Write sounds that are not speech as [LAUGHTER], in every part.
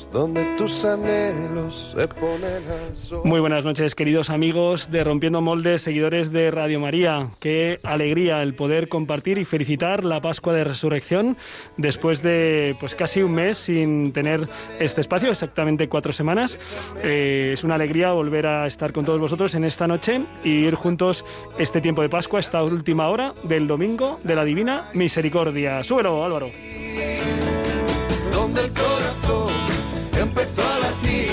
Sueños, donde tus anhelos se ponen Muy buenas noches, queridos amigos de Rompiendo Moldes, seguidores de Radio María. Qué alegría el poder compartir y felicitar la Pascua de Resurrección después de pues casi un mes sin tener este espacio, exactamente cuatro semanas. Eh, es una alegría volver a estar con todos vosotros en esta noche y ir juntos este tiempo de Pascua, esta última hora del domingo de la Divina Misericordia. Súbelo, Álvaro donde el corazón empezó a latir,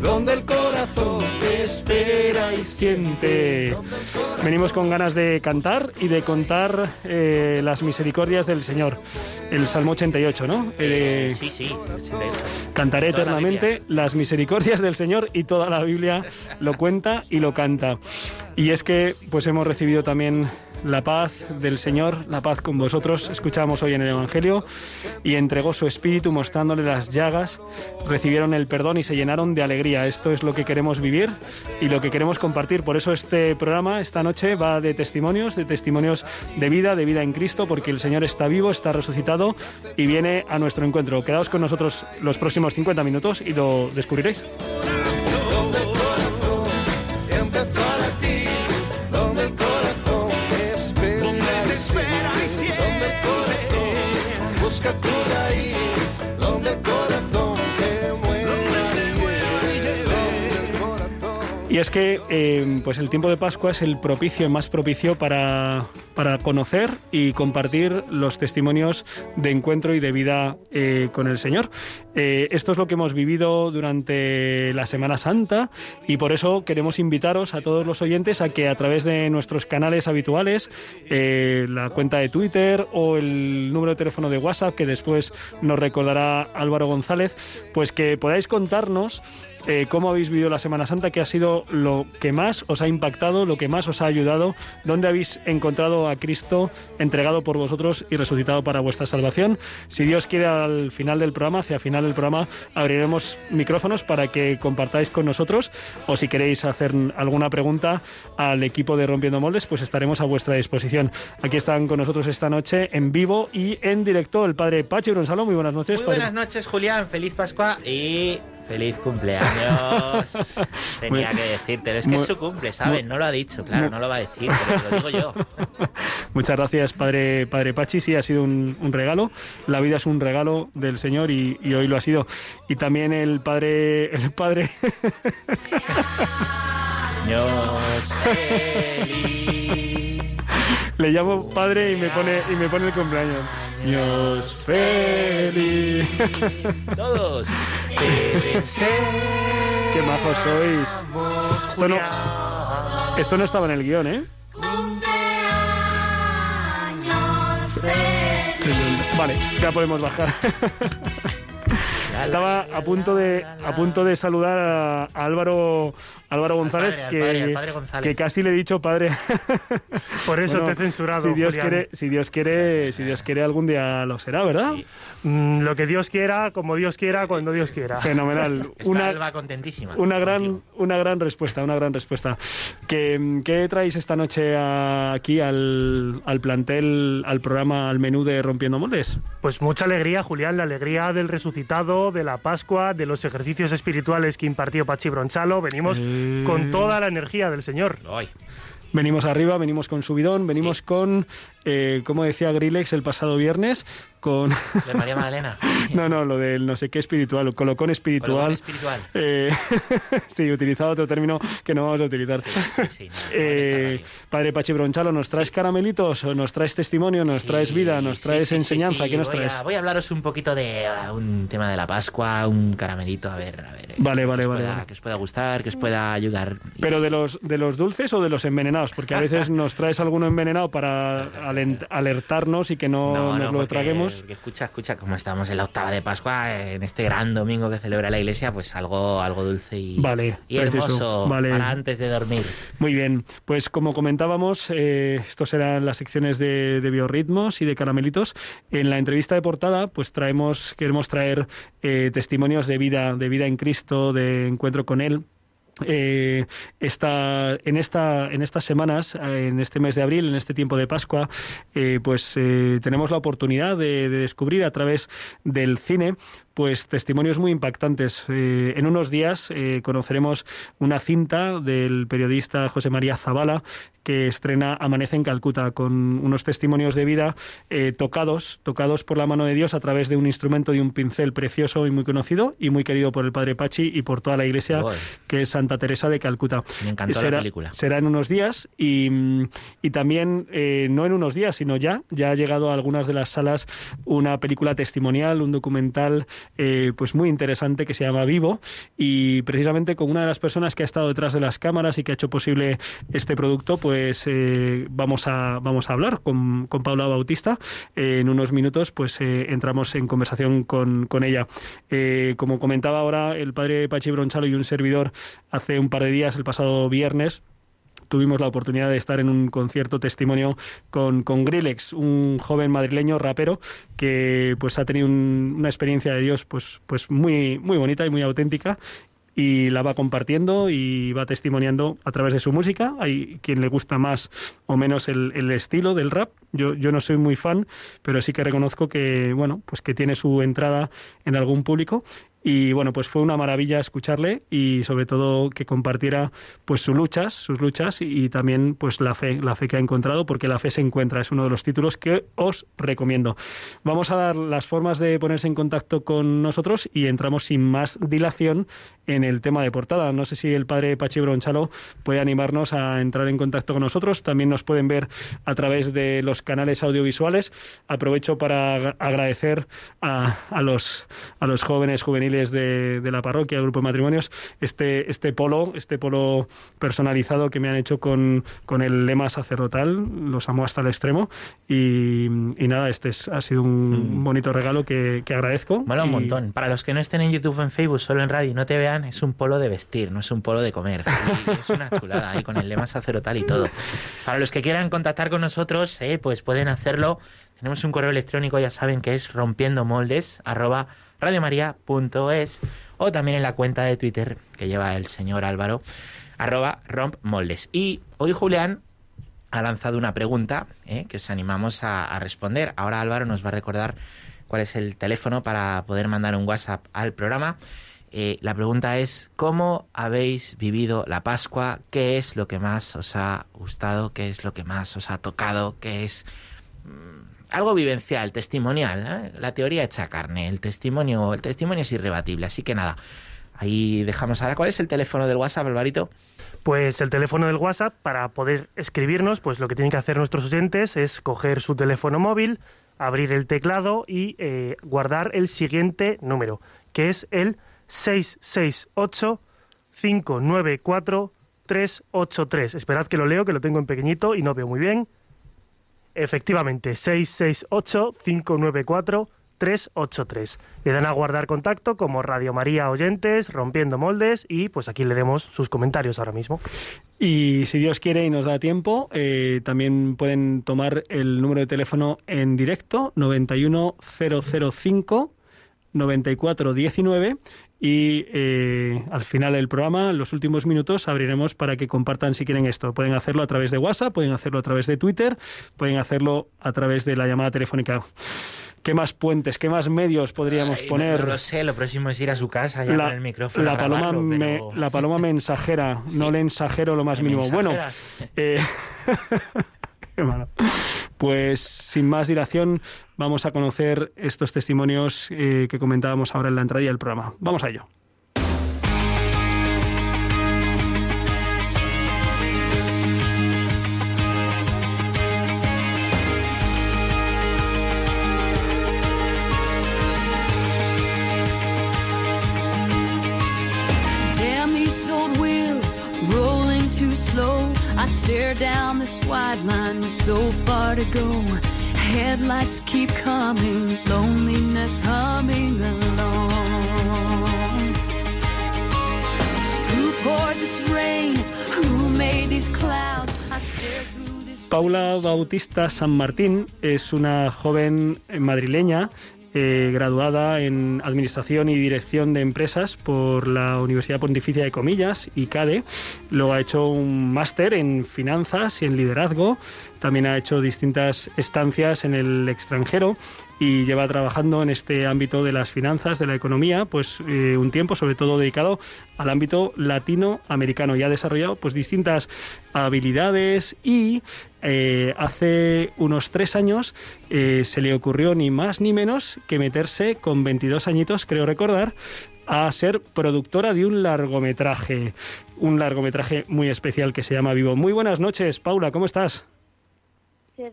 donde el corazón espera y siente. Venimos con ganas de cantar y de contar eh, las misericordias del Señor. El Salmo 88, ¿no? Eh, sí, sí. Cantaré eternamente las misericordias del Señor y toda la Biblia lo cuenta y lo canta. Y es que pues hemos recibido también la paz del Señor, la paz con vosotros. Escuchamos hoy en el Evangelio y entregó su espíritu mostrándole las llagas, recibieron el perdón y se llenaron de alegría. Esto es lo que queremos vivir y lo que queremos compartir. Por eso este programa esta noche va de testimonios, de testimonios de vida, de vida en Cristo, porque el Señor está vivo, está resucitado y viene a nuestro encuentro. Quedaos con nosotros los próximos 50 minutos y lo descubriréis. Es que eh, pues el tiempo de Pascua es el propicio, más propicio para, para conocer y compartir los testimonios de encuentro y de vida eh, con el Señor. Eh, esto es lo que hemos vivido durante la Semana Santa y por eso queremos invitaros a todos los oyentes a que a través de nuestros canales habituales, la cuenta de Twitter o el número de teléfono de WhatsApp que después nos recordará Álvaro González, pues que podáis contarnos eh, cómo habéis vivido la Semana Santa, qué ha sido lo que más os ha impactado, lo que más os ha ayudado, dónde habéis encontrado a Cristo entregado por vosotros y resucitado para vuestra salvación. Si Dios quiere, al final del programa, hacia final del programa, abriremos micrófonos para que compartáis con nosotros o si queréis hacer alguna pregunta al equipo de Rompiendo Moldes, pues estaremos a vuestra disposición. Aquí están con nosotros esta noche en vivo y en directo el padre Pachi Bronsalo. Muy buenas noches. Muy buenas noches, Julián. Feliz Pascua y Feliz cumpleaños. [LAUGHS] Tenía que decirte, es que es su cumple, ¿sabes? no lo ha dicho, claro, no lo va a decir, pero lo digo yo. [LAUGHS] Muchas gracias, padre, padre Pachi. Sí, ha sido un, regalo. La vida es un regalo del Señor y, hoy lo ha sido. Y también el padre. El padre. [LAUGHS] Le llamo padre y me pone y me pone el cumpleaños. Dios feliz. Todos. [LAUGHS] Qué majos sois. Esto no, esto no estaba en el guion, ¿eh? Vale, ya podemos bajar. Estaba a punto de a punto de saludar a Álvaro Álvaro González, que, casi le he dicho padre. [LAUGHS] Por eso te he censurado. Si Dios quiere, si Dios quiere, si Dios quiere algún día lo será, ¿verdad? Mm, lo que Dios quiera, como Dios quiera, cuando Dios quiera. Fenomenal. [LAUGHS] una, contentísima. Una gran, una gran respuesta, una gran respuesta. ¿Qué, qué traéis esta noche aquí al, al plantel, al programa, al menú de Rompiendo Moldes? Pues mucha alegría, Julián, la alegría del resucitado, de la Pascua, de los ejercicios espirituales que impartió Pachi Bronchalo. Venimos eh, con toda la energía del Señor. Venimos arriba, venimos con subidón, venimos con, eh, como decía Grillex el pasado viernes, con... ¿De María Magdalena? [LAUGHS] no, no, lo del no sé qué espiritual, colocón espiritual. Colocón espiritual. Eh, [LAUGHS] sí, utilizaba otro término que no vamos a utilizar. Eh, padre Pachi Bronchalo, ¿nos traes caramelitos o nos traes testimonio, nos traes vida, nos traes enseñanza? ¿Qué nos voy traes? A, voy a hablaros un poquito de uh, un tema de la Pascua, un caramelito, a ver, a ver. Vale, vale, vale, Que os pueda gustar, que os pueda ayudar. ¿Pero de los, de los dulces o de los envenenados? Porque a veces [LAUGHS] nos traes alguno envenenado para alertarnos y que no, nos lo traguemos tenemos... escucha, escucha, como estamos en la octava de Pascua, en este gran domingo que celebra la Iglesia, pues algo, algo dulce y, vale, y hermoso para antes de dormir. Muy bien, pues como comentábamos, eh, estos serán las secciones de, biorritmos y de caramelitos. En la entrevista de portada, pues traemos, queremos traer eh, testimonios de vida, de vida en Cristo, de encuentro con Él eh, en, esta, en estas semanas, en este mes de abril, en este tiempo de Pascua, eh, pues eh, tenemos la oportunidad de, descubrir a través del cine pues testimonios muy impactantes. en unos días conoceremos una cinta del periodista José María Zavala que estrena Amanece en Calcuta con unos testimonios de vida tocados, tocados por la mano de Dios a través de un instrumento y un pincel precioso y muy conocido y muy querido por el padre Pachi y por toda la iglesia que es Santa Teresa de Calcuta. Me encantó será, la película. Será en unos días y, y también, eh, no en unos días, sino ya, ya ha llegado a algunas de las salas una película testimonial, un documental eh, pues muy interesante que se llama Vivo y precisamente con una de las personas que ha estado detrás de las cámaras y que ha hecho posible este producto, pues eh, vamos, a, vamos a hablar con, con Paula Bautista. en unos minutos pues entramos en conversación con, con ella. como comentaba ahora el padre Pachi Bronchalo y un servidor hace un par de días, el pasado viernes, tuvimos la oportunidad de estar en un concierto testimonio con, con Grillex, un joven madrileño rapero que pues ha tenido una experiencia de Dios pues, pues muy, muy bonita y muy auténtica y la va compartiendo y va testimoniando a través de su música. Hay quien le gusta más o menos el, el, estilo del rap. Yo, yo no soy muy fan, pero sí que reconozco que, bueno, pues que tiene su entrada en algún público y bueno, pues fue una maravilla escucharle y sobre todo que compartiera pues sus luchas, sus luchas y, también pues la fe, la fe que ha encontrado, porque la fe se encuentra, es uno de los títulos que os recomiendo. Vamos a dar las formas de ponerse en contacto con nosotros y entramos sin más dilación en el tema de portada. No sé si el padre Pachi Bronchalo puede animarnos a entrar en contacto con nosotros. También nos pueden ver a través de los canales audiovisuales. Aprovecho para agradecer a, a los, a los jóvenes juveniles de, la parroquia, el grupo de matrimonios, este, este polo, este polo personalizado que me han hecho con, con el lema sacerdotal, los amo hasta el extremo. Y, nada, este ha sido un mm. bonito regalo que, agradezco. Mola un montón. Para los que no estén en YouTube en Facebook, solo en radio y no te vean, es un polo de vestir, no es un polo de comer. es una chulada ahí con el lema sacerdotal y todo. Para los que quieran contactar con nosotros, eh, pues pueden hacerlo. Tenemos un correo electrónico, ya saben que es rompiendo moldes, arroba radiomaria.es o también en la cuenta de Twitter que lleva el señor Álvaro, arroba rompmoldes. Y hoy Julián ha lanzado una pregunta eh, que os animamos a, responder. Ahora Álvaro nos va a recordar cuál es el teléfono para poder mandar un WhatsApp al programa. Eh, la pregunta es, ¿cómo habéis vivido la Pascua? ¿Qué es lo que más os ha gustado? ¿Qué es lo que más os ha tocado? ¿Qué es mm, algo vivencial, testimonial, ¿eh? la teoría hecha carne, el testimonio, el testimonio es irrebatible, así que nada, ahí dejamos ahora. ¿Cuál es el teléfono del WhatsApp, Alvarito? Pues el teléfono del WhatsApp, para poder escribirnos, pues lo que tienen que hacer nuestros oyentes es coger su teléfono móvil, abrir el teclado y eh, guardar el siguiente número, que es el 668 594 383. Esperad que lo leo, que lo tengo en pequeñito y no veo muy bien. Efectivamente, 668-594-383. Le dan a guardar contacto como Radio María Oyentes, Rompiendo Moldes y pues aquí leeremos sus comentarios ahora mismo. Y si Dios quiere y nos da tiempo, eh, también pueden tomar el número de teléfono en directo 91005 9419 y eh, al final del programa, en los últimos minutos, abriremos para que compartan si quieren esto. Pueden hacerlo a través de WhatsApp, pueden hacerlo a través de Twitter, pueden hacerlo a través de la llamada telefónica. ¿Qué más puentes, qué más medios podríamos poner? No, lo sé, lo próximo es ir a su casa y la, el micrófono. La, paloma, la paloma mensajera, [LAUGHS] no le ensajero lo más mínimo. Bueno, eh, [LAUGHS] Pues sin más dilación, vamos a conocer estos testimonios eh, que comentábamos ahora en la entrada del programa. Vamos a ello. Stare down this wide line with so far to go. headlights keep coming, loneliness humming along. Who poured this rain? Who made these clouds? I stare through this. Paula Bautista San Martín es una joven madrileña eh, graduada en Administración y Dirección de Empresas por la Universidad Pontificia de Comillas, ICADE. Luego ha hecho un máster en Finanzas y en Liderazgo. También ha hecho distintas estancias en el extranjero y lleva trabajando en este ámbito de las finanzas, de la economía, pues eh, un tiempo sobre todo dedicado al ámbito latinoamericano y ha desarrollado pues distintas habilidades y eh, hace unos tres años eh, se le ocurrió ni más ni menos que meterse con 22 añitos, creo recordar, a ser productora de un largometraje, un largometraje muy especial que se llama Vivo. Muy buenas noches, Paula, ¿cómo estás?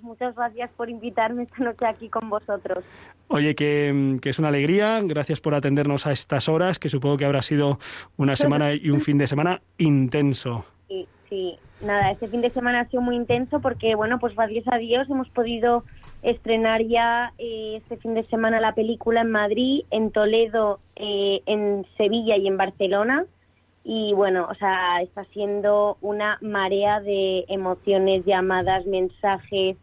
Muchas gracias por invitarme esta noche aquí con vosotros. Oye, que, es una alegría. Gracias por atendernos a estas horas, que supongo que habrá sido una semana y un fin de semana intenso. [LAUGHS] Sí, sí. Nada, este fin de semana ha sido muy intenso porque, bueno, pues gracias a Dios hemos podido estrenar ya eh, este fin de semana la película en Madrid, en Toledo, eh, en Sevilla y en Barcelona. Y bueno, o sea, está siendo una marea de emociones, llamadas, mensajes,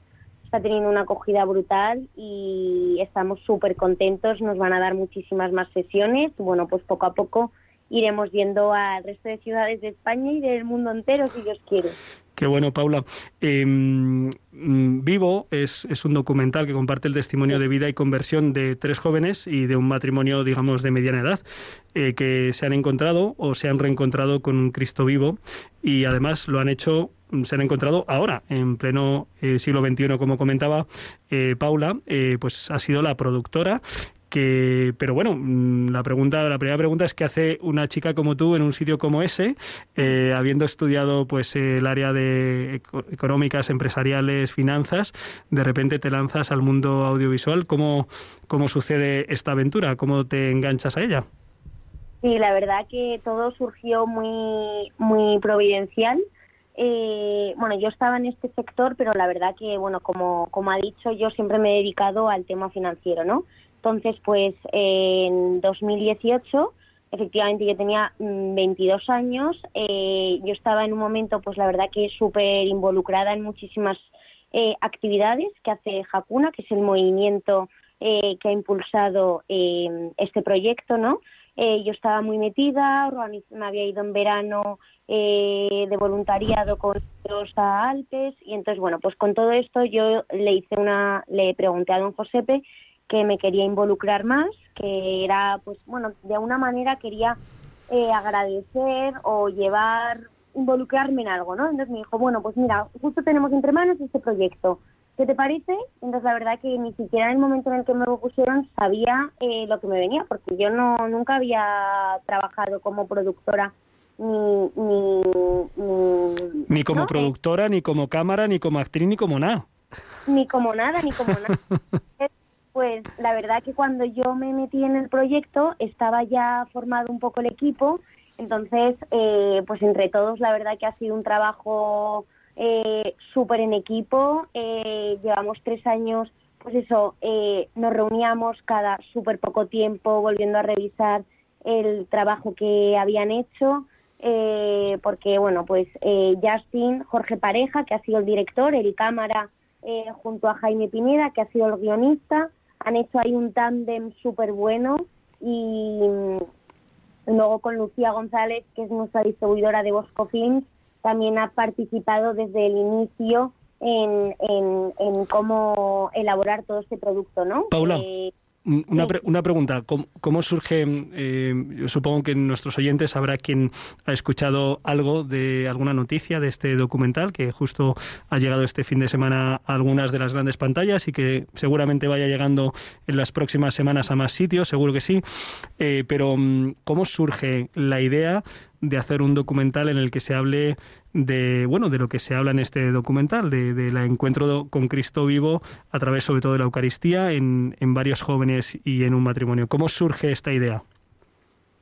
está teniendo una acogida brutal y estamos súper contentos, nos van a dar muchísimas más sesiones. Bueno, pues poco a poco iremos yendo al resto de ciudades de España y del mundo entero, si Dios quiere. Qué bueno, Paula. Em, mm, Vivo es, es, un documental que comparte el testimonio de vida y conversión de tres jóvenes y de un matrimonio, digamos, de mediana edad, eh, que se han encontrado o se han reencontrado con Cristo vivo y además lo han hecho se han encontrado ahora, en pleno eh, siglo XXI, como comentaba eh, Paula, pues ha sido la productora pero bueno, mm, la pregunta, la primera pregunta es qué hace una chica como tú en un sitio como ese, eh, habiendo estudiado pues el área de económicas, empresariales, finanzas, de repente te lanzas al mundo audiovisual. ¿Cómo, cómo sucede esta aventura? ¿Cómo te enganchas a ella? Sí, la verdad que todo surgió muy, muy providencial. Eh, bueno, yo estaba en este sector, pero la verdad que, bueno, como, como ha dicho, yo siempre me he dedicado al tema financiero, ¿no? Entonces, pues en 2018, efectivamente yo tenía 22 mm, años, eh, yo estaba en un momento, pues la verdad que súper involucrada en muchísimas eh, actividades que hace Hakuna, que es el movimiento eh, que ha impulsado este proyecto, ¿no? yo estaba muy metida, me había ido en verano de voluntariado con los Alpes y entonces bueno pues con todo esto yo le hice una le pregunté a don Josepe que me quería involucrar más, que era, pues bueno, de alguna manera quería eh, agradecer o llevar, involucrarme en algo, ¿no? Entonces me dijo, bueno, pues mira, justo tenemos entre manos este proyecto. ¿Qué te parece? Entonces la verdad que ni siquiera en el momento en el que me lo pusieron sabía eh, lo que me venía, porque yo no nunca había trabajado como productora ni ni ni, ni como productora, ni como cámara, ni como actriz, ni como nada. Ni como nada, ni como nada. [LAUGHS] Pues la verdad que cuando yo me metí en el proyecto estaba ya formado un poco el equipo, entonces eh, pues entre todos la verdad que ha sido un trabajo eh, súper en equipo, eh, llevamos tres años, pues eso, nos reuníamos cada súper poco tiempo volviendo a revisar el trabajo que habían hecho, porque bueno, pues Justin, Jorge Pareja, que ha sido el director, el cámara, junto a Jaime Pineda, que ha sido el guionista, han hecho ahí un tándem súper bueno y luego con Lucía González, que es nuestra distribuidora de Bosco Films, también ha participado desde el inicio en, en, cómo elaborar todo este producto, ¿no? Paula. Eh, una, una pregunta, ¿Cómo, surge? Eh, yo supongo que en nuestros oyentes habrá quien ha escuchado algo de alguna noticia de este documental que justo ha llegado este fin de semana a algunas de las grandes pantallas y que seguramente vaya llegando en las próximas semanas a más sitios, seguro que sí. Eh, pero mm, ¿cómo surge la idea de hacer un documental en el que se hable de bueno de lo que se habla en este documental del de, encuentro con Cristo vivo a través sobre todo de la Eucaristía en, en varios jóvenes y en un matrimonio cómo surge esta idea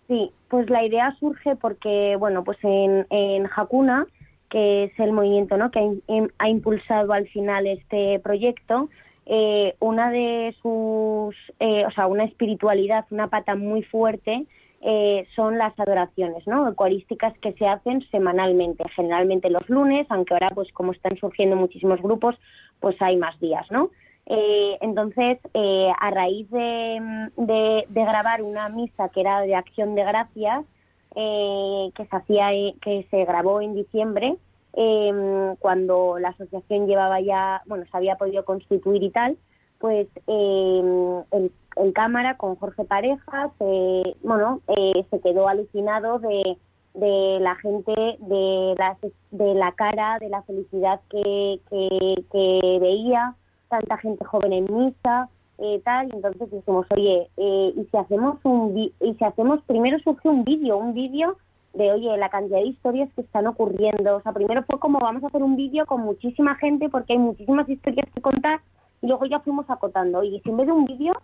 sí pues la idea surge porque bueno pues en, en Hakuna que es el movimiento ¿no? que ha, ha impulsado al final este proyecto eh, una de sus, eh, o sea, una espiritualidad, una pata muy fuerte eh, son las adoraciones, ¿no? Eucarísticas que se hacen semanalmente, generalmente los lunes, aunque ahora, pues como están surgiendo muchísimos grupos, pues hay más días, ¿no? entonces, a raíz de, de, de, grabar una misa que era de acción de gracias, que se hacía, que se grabó en diciembre, eh, cuando la asociación llevaba ya, bueno, se había podido constituir y tal, pues eh, el, cámara con Jorge Parejas, eh, bueno, eh, se quedó alucinado de, de la gente, de, las, de la cara, de la felicidad que, que, veía, tanta gente joven en misa, eh, tal, y entonces dijimos, oye, eh, y si hacemos un, y si hacemos, primero surgió un vídeo, un vídeo de, oye, la cantidad de historias que están ocurriendo. O sea, primero fue como vamos a hacer un vídeo con muchísima gente porque hay muchísimas historias que contar y luego ya fuimos acotando. Oye, si en vez de un vídeo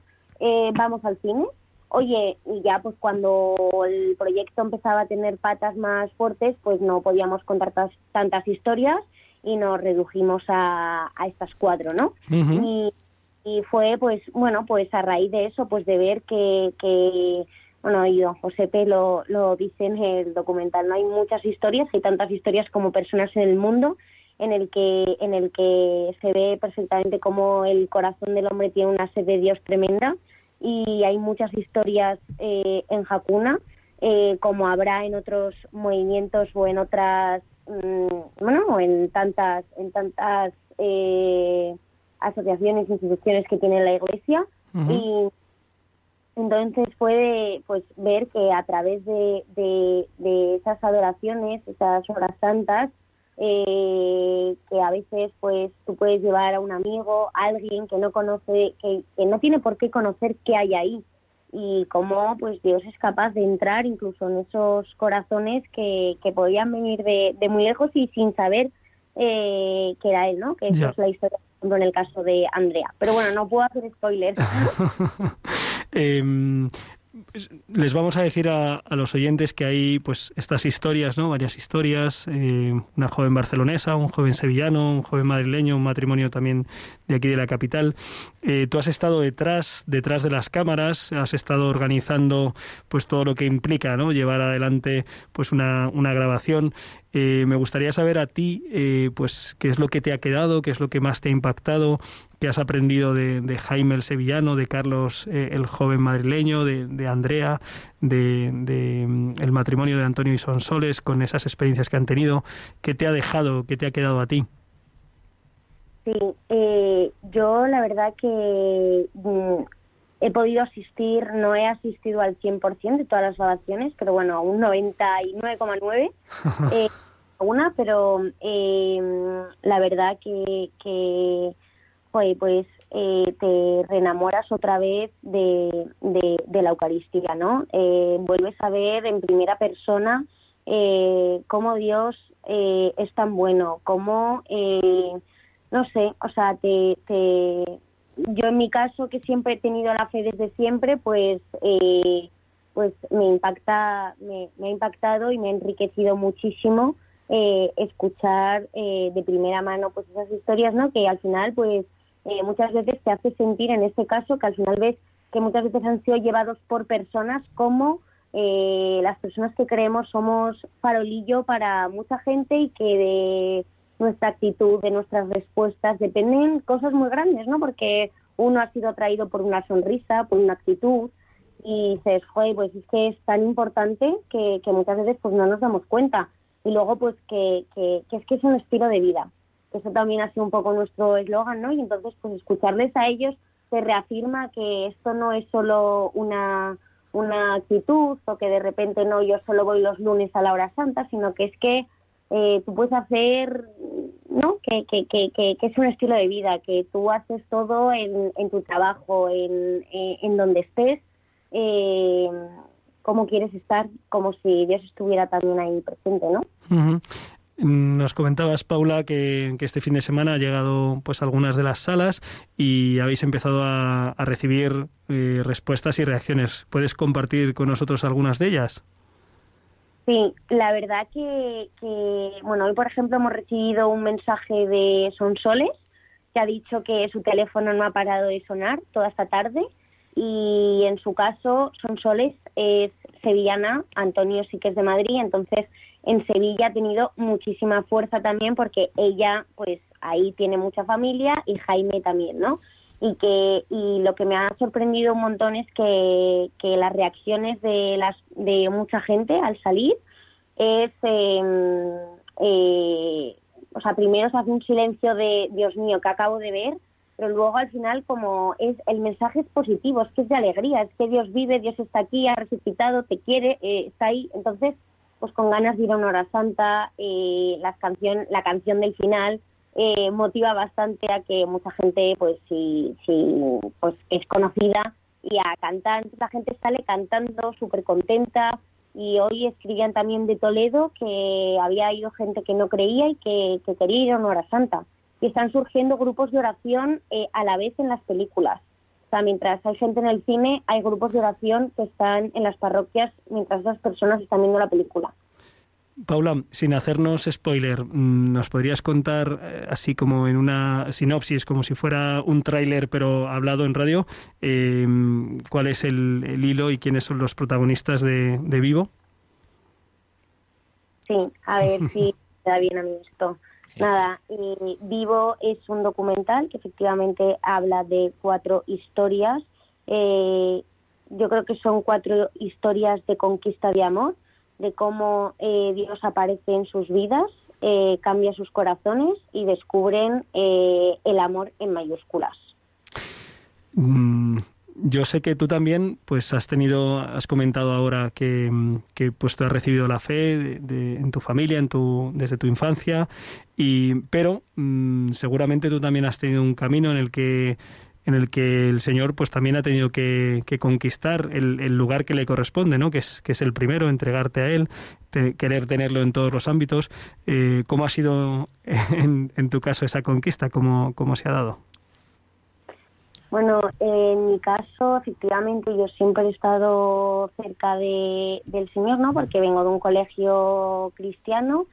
eh, vamos al cine, oye, y ya pues cuando el proyecto empezaba a tener patas más fuertes, pues no podíamos contar tantas historias y nos redujimos a, a estas cuatro, ¿no? y, y fue pues, bueno, pues a raíz de eso, pues de ver que, que bueno, y don Josepe lo, lo dice en el documental, no hay muchas historias, hay tantas historias como personas en el mundo en el que en el que se ve perfectamente cómo el corazón del hombre tiene una sed de Dios tremenda y hay muchas historias eh, en Hakuna eh, como habrá en otros movimientos o en otras mm, bueno en tantas en tantas eh, asociaciones instituciones que tiene la Iglesia. Y entonces puede pues ver que a través de, de, esas adoraciones, esas horas santas, eh, que a veces pues tú puedes llevar a un amigo, a alguien que no conoce, que, que, no tiene por qué conocer qué hay ahí y cómo pues Dios es capaz de entrar incluso en esos corazones que, que podían venir de, de muy lejos y sin saber eh, que era él, ¿no? Que esa es la historia, en el caso de Andrea. Pero bueno, no puedo hacer spoilers. [LAUGHS] Em, les vamos a decir a, los oyentes que hay pues estas historias, ¿no? Varias historias, eh, una joven barcelonesa, un joven sevillano, un joven madrileño, un matrimonio también de aquí de la capital. Eh, tú has estado detrás, detrás de las cámaras, has estado organizando pues todo lo que implica, ¿no? Llevar adelante pues una, una grabación. Eh, me gustaría saber a ti, pues, qué es lo que te ha quedado, qué es lo que más te ha impactado, qué has aprendido de, Jaime el sevillano, de Carlos el joven madrileño, de, de Andrea, de, mm, el matrimonio de Antonio y Sonsoles, con esas experiencias que han tenido. ¿Qué te ha dejado, qué te ha quedado a ti? Sí, eh, yo la verdad que mm, he podido asistir, no he asistido al 100% de todas las grabaciones, pero bueno, a un 99,9 [LAUGHS] eh, una, pero eh, la verdad que, que pues eh, te reenamoras otra vez de, de, la Eucaristía, ¿no? Eh, vuelves a ver en primera persona eh, cómo Dios eh, es tan bueno, cómo, no sé, o sea, te, te, yo en mi caso, que siempre he tenido la fe desde siempre, pues, pues me impacta, me, me, ha impactado y me ha enriquecido muchísimo escuchar de primera mano pues esas historias, ¿no? Que al final, pues eh, muchas veces te hace sentir en este caso que al final ves que muchas veces han sido llevados por personas como eh, las personas que creemos somos farolillo para mucha gente y que de nuestra actitud, de nuestras respuestas dependen cosas muy grandes, ¿no? Porque uno ha sido atraído por una sonrisa, por una actitud y dices, joder, pues es que es tan importante que, que muchas veces pues no nos damos cuenta. Y luego pues que, que, que es que es un estilo de vida eso también ha sido un poco nuestro eslogan, ¿no? Y entonces, pues escucharles a ellos se reafirma que esto no es solo una, una actitud o que de repente no, yo solo voy los lunes a la hora santa, sino que es que eh, tú puedes hacer, ¿no? Que, que, que, que, es un estilo de vida, que tú haces todo en, en tu trabajo, en, en, donde estés, eh, cómo quieres estar, como si Dios estuviera también ahí presente, ¿no? Nos comentabas, Paula, que, este fin de semana ha llegado pues algunas de las salas y habéis empezado a, recibir eh, respuestas y reacciones. ¿Puedes compartir con nosotros algunas de ellas? Sí, la verdad que, bueno, hoy por ejemplo hemos recibido un mensaje de Sonsoles que ha dicho que su teléfono no ha parado de sonar toda esta tarde y en su caso son soles es sevillana, Antonio sí que es de Madrid, entonces en Sevilla ha tenido muchísima fuerza también porque ella pues ahí tiene mucha familia y Jaime también, ¿no? Y que y lo que me ha sorprendido un montón es que, que las reacciones de las de mucha gente al salir es em, eh, o sea primero se hace un silencio de Dios mío que acabo de ver pero luego al final como es el mensaje es positivo es que es de alegría es que Dios vive Dios está aquí ha resucitado te quiere eh, está ahí entonces pues con ganas de ir a una hora santa eh, la canción la canción del final eh, motiva bastante a que mucha gente, pues si, si pues es conocida y a cantar, la gente sale cantando súper contenta y hoy escribían también de Toledo que había ido gente que no creía y que, quería ir a una hora santa. Y están surgiendo grupos de oración eh, a la vez en las películas. O sea, mientras hay gente en el cine, hay grupos de oración que están en las parroquias mientras las personas están viendo la película. Paula, sin hacernos spoiler, mm, ¿nos podrías contar, eh, así como en una sinopsis, como si fuera un tráiler pero hablado en radio, em, cuál es el, hilo y quiénes son los protagonistas de, Vivo? Sí, a ver si [LAUGHS] da bien a mí esto. Nada, Vivo es un documental que efectivamente habla de cuatro historias. Eh, yo creo que son cuatro historias de conquista de amor de cómo eh, Dios aparece en sus vidas, eh, cambia sus corazones y descubren eh, el amor en mayúsculas. Mm, yo sé que tú también, pues has tenido, has comentado ahora que, que pues tú has recibido la fe de, en tu familia, en tu, desde tu infancia, y, pero mm, seguramente tú también has tenido un camino en el que en el que el Señor pues también ha tenido que, conquistar el, lugar que le corresponde, ¿no? que, es, que es el primero, entregarte a Él, querer tenerlo en todos los ámbitos. Eh, ¿Cómo ha sido en, tu caso esa conquista? ¿Cómo, ¿Cómo se ha dado? Bueno, en mi caso, efectivamente, yo siempre he estado cerca de, del Señor, ¿no? Porque vengo de un colegio cristiano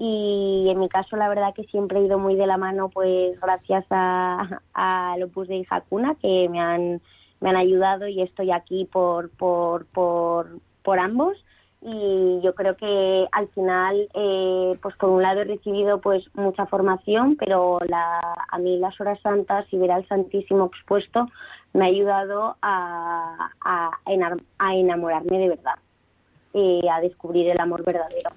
y en mi caso la verdad que siempre he ido muy de la mano pues gracias a, al Opus de Hakuna que me han me han ayudado y estoy aquí por por por, por ambos y yo creo que al final eh, pues por un lado he recibido pues mucha formación pero la, a mí las horas santas y ver al Santísimo expuesto me ha ayudado a, a, a enamorarme de verdad y a descubrir el amor verdadero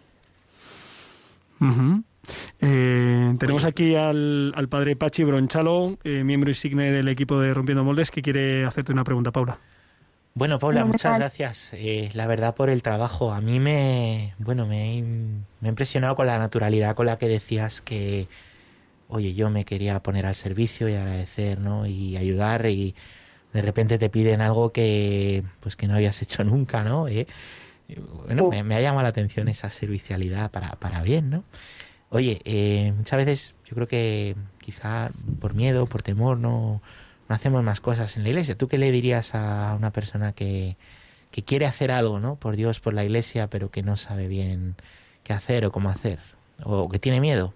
eh, tenemos aquí al, padre Pachi Bronchalo, eh, miembro insigne del equipo de Rompiendo Moldes, que quiere hacerte una pregunta, Paula. Bueno, Paula, muchas gracias. Eh, la verdad por el trabajo. A mí me, bueno, me, me, ha impresionado con la naturalidad con la que decías que, oye, yo me quería poner al servicio y agradecer, ¿no? Y ayudar y de repente te piden algo que, pues que no habías hecho [LAUGHS] nunca, ¿no? Bueno, me, ha llamado la atención esa servicialidad para, para bien, ¿no? Oye, eh, muchas veces yo creo que quizá por miedo, por temor, no, no hacemos más cosas en la iglesia. ¿Tú qué le dirías a una persona que, que quiere hacer algo, ¿no? Por Dios, por la iglesia, pero que no sabe bien qué hacer o cómo hacer? ¿O que tiene miedo?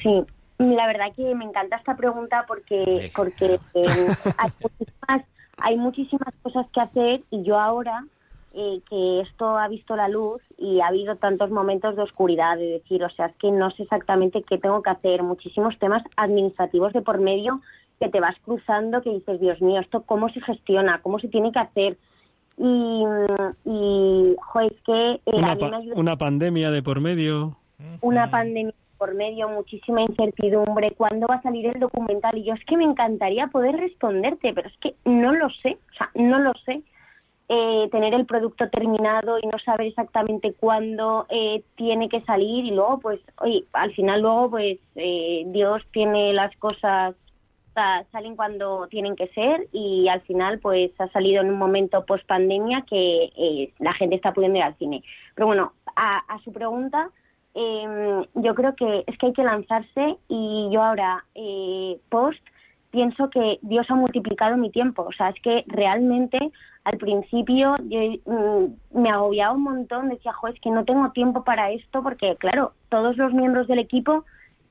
Sí, la verdad que me encanta esta pregunta porque, porque eh, hay, muchísimas, hay muchísimas cosas que hacer y yo ahora eh, que esto ha visto la luz y ha habido tantos momentos de oscuridad, de decir, o sea, es que no sé exactamente qué tengo que hacer, muchísimos temas administrativos de por medio que te vas cruzando, que dices, Dios mío, esto cómo se gestiona, cómo se tiene que hacer. Y, y joder, es que... Eh, una, pandemia de por medio. Una pandemia por medio, muchísima incertidumbre, cuándo va a salir el documental. Y yo es que me encantaría poder responderte, pero es que no lo sé, o sea, no lo sé. Eh, tener el producto terminado y no saber exactamente cuándo eh, tiene que salir y luego pues oye, al final luego pues eh, Dios tiene las cosas salen cuando tienen que ser y al final pues ha salido en un momento post pandemia que la gente está pudiendo ir al cine. Pero bueno a, a su pregunta em, yo creo que es que hay que lanzarse y yo ahora post pienso que Dios ha multiplicado mi tiempo. O sea es que realmente al principio yo, mm, me agobiaba un montón, decía, jo, es que no tengo tiempo para esto, porque claro, todos los miembros del equipo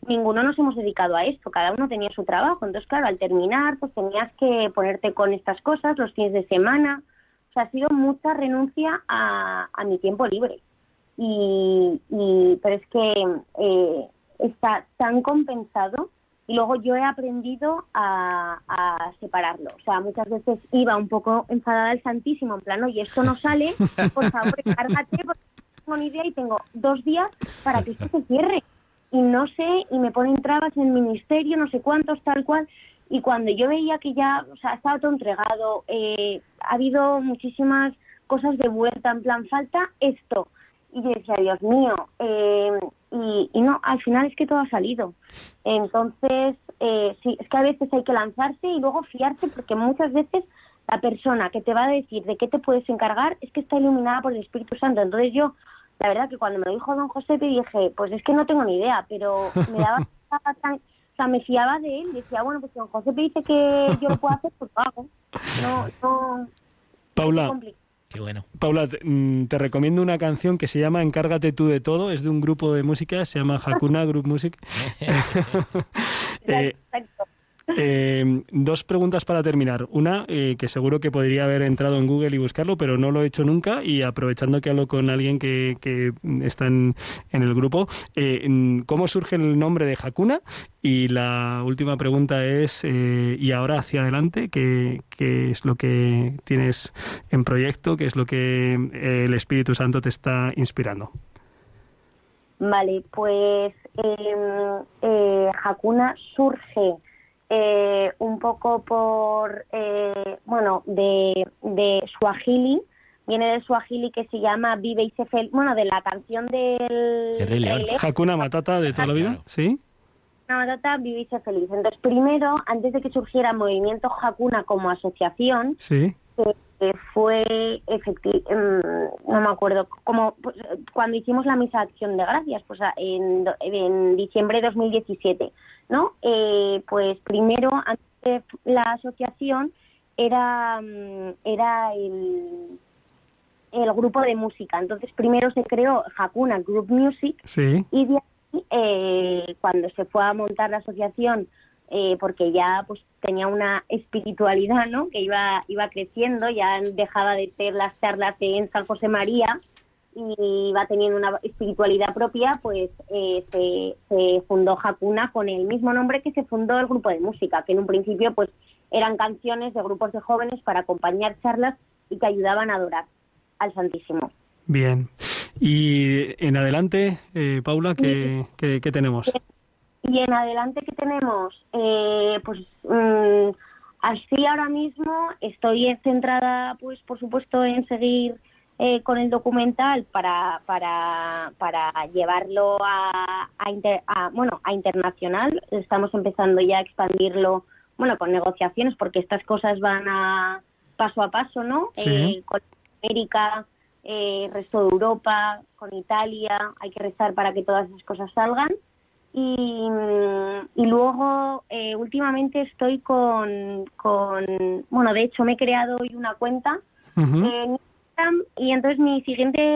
ninguno nos hemos dedicado a esto, cada uno tenía su trabajo. Entonces, claro, al terminar, pues tenías que ponerte con estas cosas los fines de semana. O sea, ha sido mucha renuncia a, a mi tiempo libre. Y, y pero es que eh, está tan compensado y luego yo he aprendido a, a, separarlo. O sea, muchas veces iba un poco enfadada al Santísimo, en plan, oye, esto no sale, por favor, [LAUGHS] cárgate, porque no tengo ni idea y tengo dos días para que esto se cierre y no sé, y me ponen trabas en el ministerio, no sé cuántos, tal cual. Y cuando yo veía que ya, o sea, estaba todo entregado, eh, ha habido muchísimas cosas de vuelta, en plan, falta esto. Y yo decía, Dios mío, eh, y, y, no, al final es que todo ha salido. Entonces, eh, sí, es que a veces hay que lanzarse y luego fiarse, porque muchas veces la persona que te va a decir de qué te puedes encargar es que está iluminada por el Espíritu Santo. Entonces yo la verdad que cuando me lo dijo don José, dije, pues es que no tengo ni idea, pero me daba [LAUGHS] tan, o sea, me fiaba de él, decía, bueno, pues si don José me dice que yo lo puedo hacer, pues lo hago. No, no, Paula, Qué bueno. Paula, te, mm, te, recomiendo una canción que se llama Encárgate tú de todo, es de un grupo de música, se llama Hakuna Group Music. [LAUGHS] [LAUGHS] eh, Exacto. Eh, dos preguntas para terminar. Una, eh, que seguro que podría haber entrado en Google y buscarlo, pero no lo he hecho nunca. Y aprovechando que hablo con alguien que, que está en, el grupo, eh, ¿cómo surge el nombre de Hakuna? Y la última pregunta es, eh, ¿y ahora hacia adelante? ¿qué, ¿Qué es lo que tienes en proyecto? ¿Qué es lo que el Espíritu Santo te está inspirando? Vale, pues eh, Hakuna surge eh, un poco por, eh, bueno, de, de Swahili, viene del Swahili que se llama Vive y se feliz, bueno, de la canción del... El Rey León. Hakuna Matata de toda la vida, ¿sí? Hakuna Matata, Vive y se feliz. Entonces, primero, antes de que surgiera Movimiento Hakuna como asociación, sí. eh, fue efectivo, no me acuerdo, como pues, cuando hicimos la misa de acción de gracias, pues en, en diciembre de 2017 ¿no? Eh, pues primero, antes de la asociación, era, era el, el grupo de música. Entonces, primero se creó Hakuna Group Music sí. y de ahí, eh, cuando se fue a montar la asociación, eh, porque ya pues tenía una espiritualidad, ¿no? Que iba, iba creciendo, ya dejaba de ser las charlas en San José María, y va teniendo una espiritualidad propia, pues eh, se, se, fundó Hakuna con el mismo nombre que se fundó el grupo de música, que en un principio pues eran canciones de grupos de jóvenes para acompañar charlas y que ayudaban a adorar al Santísimo. Bien. Y en adelante, eh, Paula, ¿qué, qué, qué, tenemos? Y en adelante, ¿qué tenemos? Eh, pues mmm, así ahora mismo estoy centrada, pues por supuesto, en seguir eh, con el documental para, para, para llevarlo a, a, inter, a, bueno, a internacional. Estamos empezando ya a expandirlo bueno, con negociaciones porque estas cosas van a paso a paso, ¿no? Sí. Eh, con América, eh, resto de Europa, con Italia, hay que rezar para que todas esas cosas salgan. Y, y luego, eh, últimamente estoy con, con, bueno, de hecho me he creado hoy una cuenta Uh -huh. en Instagram y entonces mi siguiente,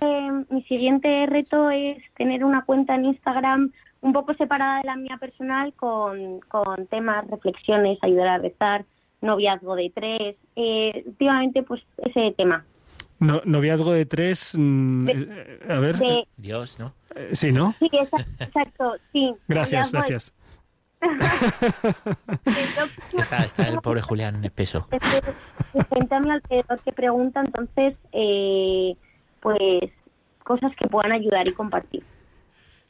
mi siguiente reto es tener una cuenta en Instagram un poco separada de la mía personal con, con temas, reflexiones, ayudar a rezar, noviazgo de tres, eh, últimamente pues ese tema. No, noviazgo de tres, mmm, De- a ver, de- Dios, ¿no? eh, sí, ¿no? sí, exacto, sí. Gracias, noviazgo de- gracias. [LAUGHS] [LAUGHS] Está, está el pobre Julián espeso. [LAUGHS] gente a mi alrededor que pregunta, entonces, eh, pues cosas que puedan ayudar y compartir.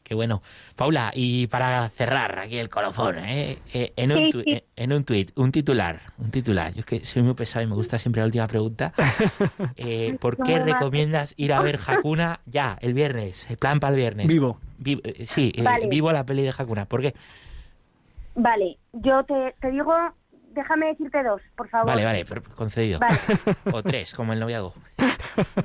Qué bueno. Paula, y para cerrar aquí el colofón, ¿eh? Eh, en, un tu- sí. en un tuit, un titular, un titular. Yo es que soy muy pesado y me gusta siempre la última pregunta. [LAUGHS] Eh, ¿Por qué recomiendas ir a ver Hakuna ya, el viernes? El plan para el viernes. Vivo. Vi- eh, sí, eh, Vale. vivo la peli de Hakuna. ¿Por qué? Vale, yo te, te digo, déjame decirte dos, por favor. Vale, vale, pero concedido. Vale, O tres, como el noviazgo. [LAUGHS]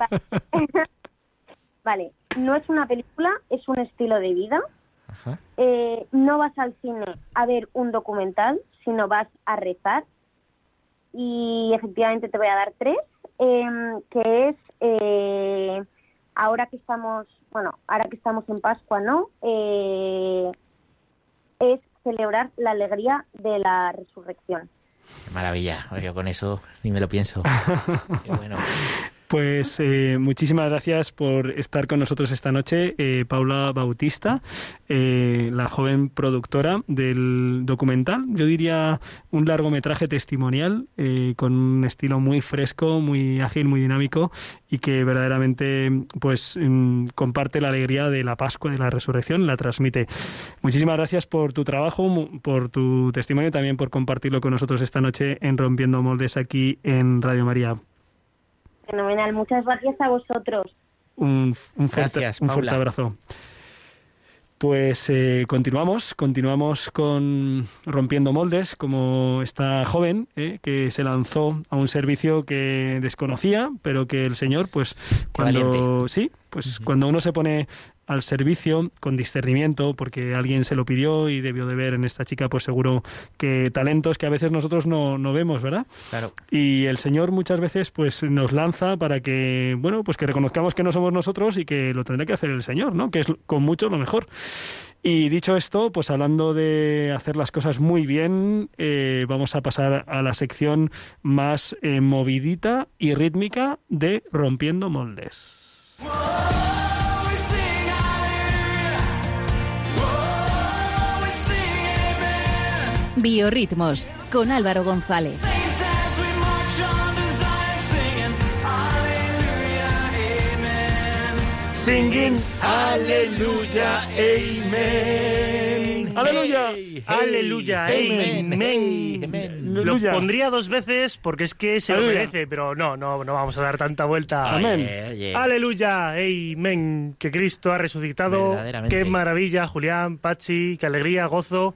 vale. [LAUGHS] No es una película, es un estilo de vida. Ajá. Eh, no vas al cine a ver un documental, sino vas a rezar. Y efectivamente te voy a dar tres, em, que es eh, ahora que estamos, bueno, ahora que estamos en Pascua, ¿no? Eh, es celebrar la alegría de la resurrección. maravilla, yo con eso ni me lo pienso. [LAUGHS] Qué bueno. Pues eh, muchísimas gracias por estar con nosotros esta noche, eh, Paula Bautista, eh, la joven productora del documental. Yo diría un largometraje testimonial con un estilo muy fresco, muy ágil, muy dinámico y que verdaderamente pues mm, comparte la alegría de la Pascua, de la Resurrección, la transmite. Muchísimas gracias por tu trabajo, por tu testimonio también por compartirlo con nosotros esta noche en Rompiendo Moldes aquí en Radio María. Fenomenal, muchas gracias a vosotros. Un, fuerte, un fuerte abrazo. Pues eh, continuamos, continuamos con Rompiendo Moldes, como esta joven eh, que se lanzó a un servicio que desconocía, pero que el Señor, pues cuando sí, pues cuando uno se pone al servicio con discernimiento, porque alguien se lo pidió y debió de ver en esta chica, pues seguro que talentos que a veces nosotros no, no vemos, ¿verdad? Claro. Y el Señor muchas veces pues nos lanza para que, bueno, pues que reconozcamos que no somos nosotros y que lo tendrá que hacer el Señor, ¿no? Que es con mucho lo mejor. Y dicho esto, pues hablando de hacer las cosas muy bien, eh, vamos a pasar a la sección más eh, movidita y rítmica de Rompiendo Moldes. Biorritmos con Álvaro González. Singing Aleluya, Amen. Aleluya, Aleluya, Amen. Lo pondría dos veces porque es que se lo merece, pero no, no, no vamos a dar tanta vuelta. Amén. Aleluya, Amen. Que Cristo ha resucitado. Qué maravilla, Julián, Pachi, qué alegría, gozo.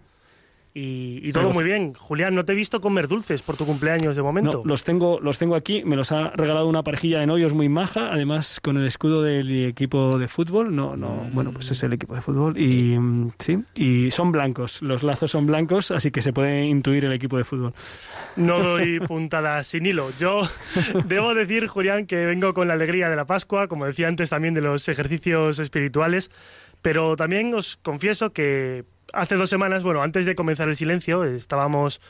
Y, todo muy bien. Julián, no te he visto comer dulces por tu cumpleaños de momento. No, los tengo, los tengo aquí. Me los ha regalado una parejilla de novios muy maja, además con el escudo del equipo de fútbol. No, no, bueno, pues es el equipo de fútbol. Y mm, sí, y son blancos. Los lazos son blancos, así que se puede intuir el equipo de fútbol. No doy [LAUGHS] puntadas sin hilo. Yo debo decir, Julián, que vengo con la alegría de la Pascua, como decía antes también de los ejercicios espirituales. Pero también os confieso que hace dos semanas, bueno, antes de comenzar el silencio, estábamos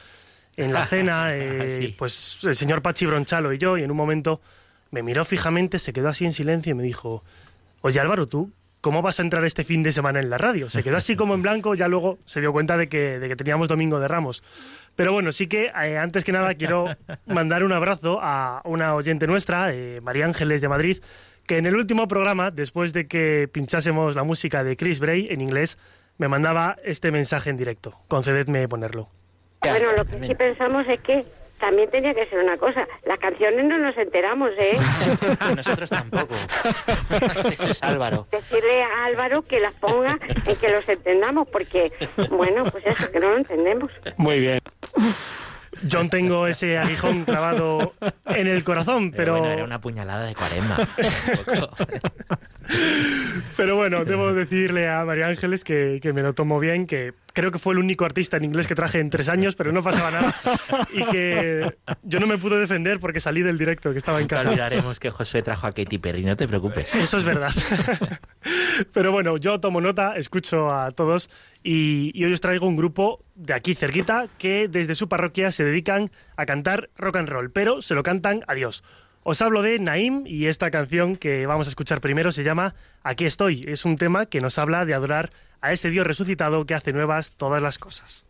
en la cena, [LAUGHS] eh, pues el señor Pachi Bronchalo y yo, y en un momento me miró fijamente, se quedó así en silencio y me dijo, oye Álvaro, ¿tú cómo vas a entrar este fin de semana en la radio? Se quedó así como en blanco, ya luego se dio cuenta de que, de que teníamos Domingo de Ramos. Pero bueno, sí que eh, antes que nada quiero mandar un abrazo a una oyente nuestra, eh, María Ángeles de Madrid, que en el último programa, después de que pinchásemos la música de Chris Bray en inglés, me mandaba este mensaje en directo. Concededme ponerlo. Bueno, lo que sí pensamos es que también tenía que ser una cosa. Las canciones no nos enteramos, ¿eh? [LAUGHS] Nosotros tampoco. es Álvaro. Decirle a Álvaro que las ponga y que los entendamos, porque, bueno, pues eso, que no lo entendemos. Muy bien. Yo tengo ese aguijón clavado en el corazón, pero... bueno, era una puñalada de cuaresma. [LAUGHS] pero bueno, debo decirle a María Ángeles que, que me lo tomo bien, que creo que fue el único artista en inglés que traje en tres años, pero no pasaba nada. Y que yo no me pude defender porque salí del directo, que estaba en casa. Olvidaremos que José trajo a Katy Perry, no te preocupes. Eso es verdad. [LAUGHS] Pero bueno, yo tomo nota, escucho a todos y, hoy os traigo un grupo de aquí cerquita que desde su parroquia se dedican a cantar rock and roll, pero se lo cantan a Dios. Os hablo de Naim y esta canción que vamos a escuchar primero se llama Aquí estoy. Es un tema que nos habla de adorar a ese Dios resucitado que hace nuevas todas las cosas.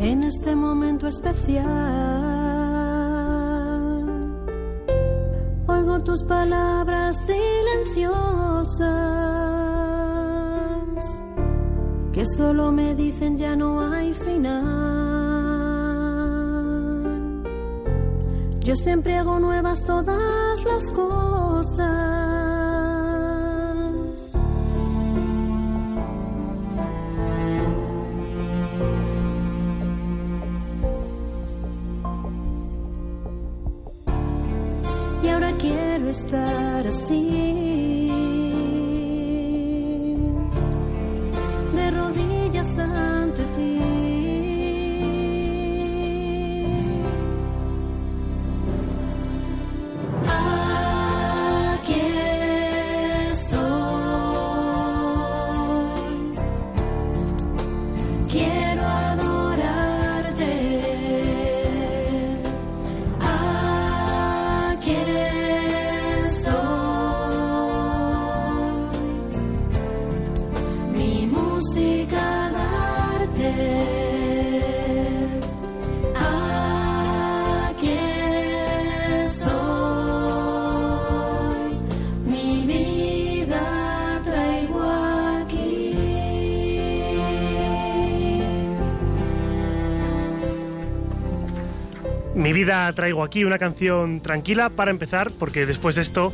En este momento especial, oigo tus palabras silenciosas, que solo me dicen ya no hay final. Yo siempre hago nuevas todas las cosas. estar así. Aquí vida traigo aquí una canción tranquila para empezar, porque después de esto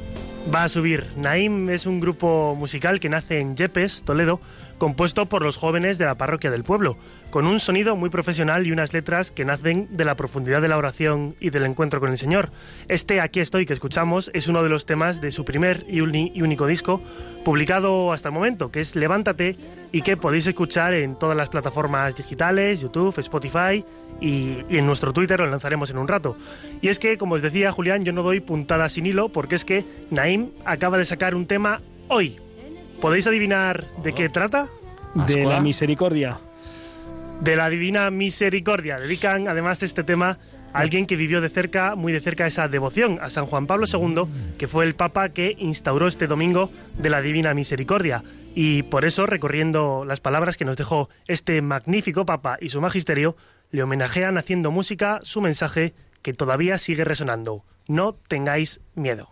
va a subir. Naim es un grupo musical que nace en Yepes, Toledo, compuesto por los jóvenes de la parroquia del pueblo, con un sonido muy profesional y unas letras que nacen de la profundidad de la oración y del encuentro con el Señor. Este Aquí estoy que escuchamos es uno de los temas de su primer y único disco, publicado hasta el momento, que es Levántate, y que podéis escuchar en todas las plataformas digitales, YouTube, Spotify y, y en nuestro Twitter lo lanzaremos en un rato. Y es que, como os decía Julián, yo no doy puntada sin hilo porque es que Naim acaba de sacar un tema hoy. ¿Podéis adivinar de qué trata? De la misericordia. De la divina misericordia. Dedican además este tema a alguien que vivió de cerca, muy de cerca, esa devoción a San Juan Pablo II, que fue el Papa que instauró este domingo de la divina misericordia. Y por eso, recorriendo las palabras que nos dejó este magnífico Papa y su magisterio, le homenajean haciendo música su mensaje que todavía sigue resonando. No tengáis miedo.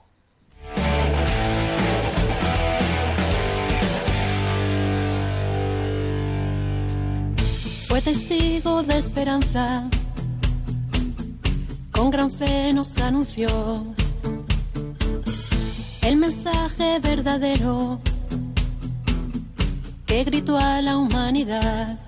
Fue testigo de esperanza, con gran fe nos anunció el mensaje verdadero que gritó a la humanidad.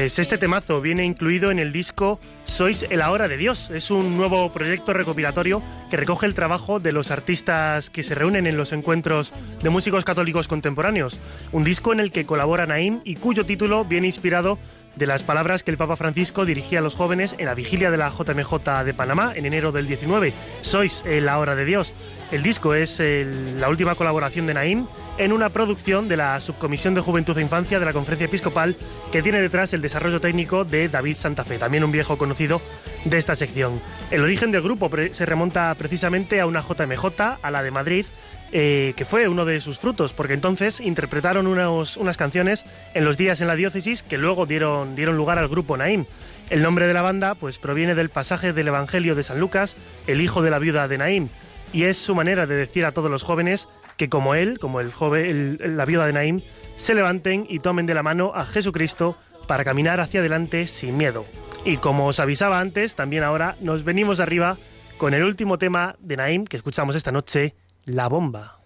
Pues este temazo viene incluido en el disco Sois el Ahora de Dios. Es un nuevo proyecto recopilatorio que recoge el trabajo de los artistas que se reúnen en los encuentros de músicos católicos contemporáneos. Un disco en el que colabora Naim y cuyo título viene inspirado de las palabras que el Papa Francisco dirigía a los jóvenes en la vigilia de la JMJ de Panamá en enero del 19. Sois el Ahora de Dios. El disco es la última colaboración de Naim en una producción de la Subcomisión de Juventud e Infancia de la Conferencia Episcopal que tiene detrás el desarrollo técnico de David Santa Fe, también un viejo conocido de esta sección. El origen del grupo se remonta precisamente a una JMJ, a la de Madrid, eh, que fue uno de sus frutos, porque entonces interpretaron unas canciones en los días en la diócesis que luego dieron, dieron lugar al grupo Naim. El nombre de la banda pues, proviene del pasaje del Evangelio de San Lucas, el hijo de la viuda de Naim, y es su manera de decir a todos los jóvenes que como él, como la viuda de Naim, se levanten y tomen de la mano a Jesucristo para caminar hacia adelante sin miedo. Y como os avisaba antes, también ahora nos venimos arriba con el último tema de Naim que escuchamos esta noche, La Bomba.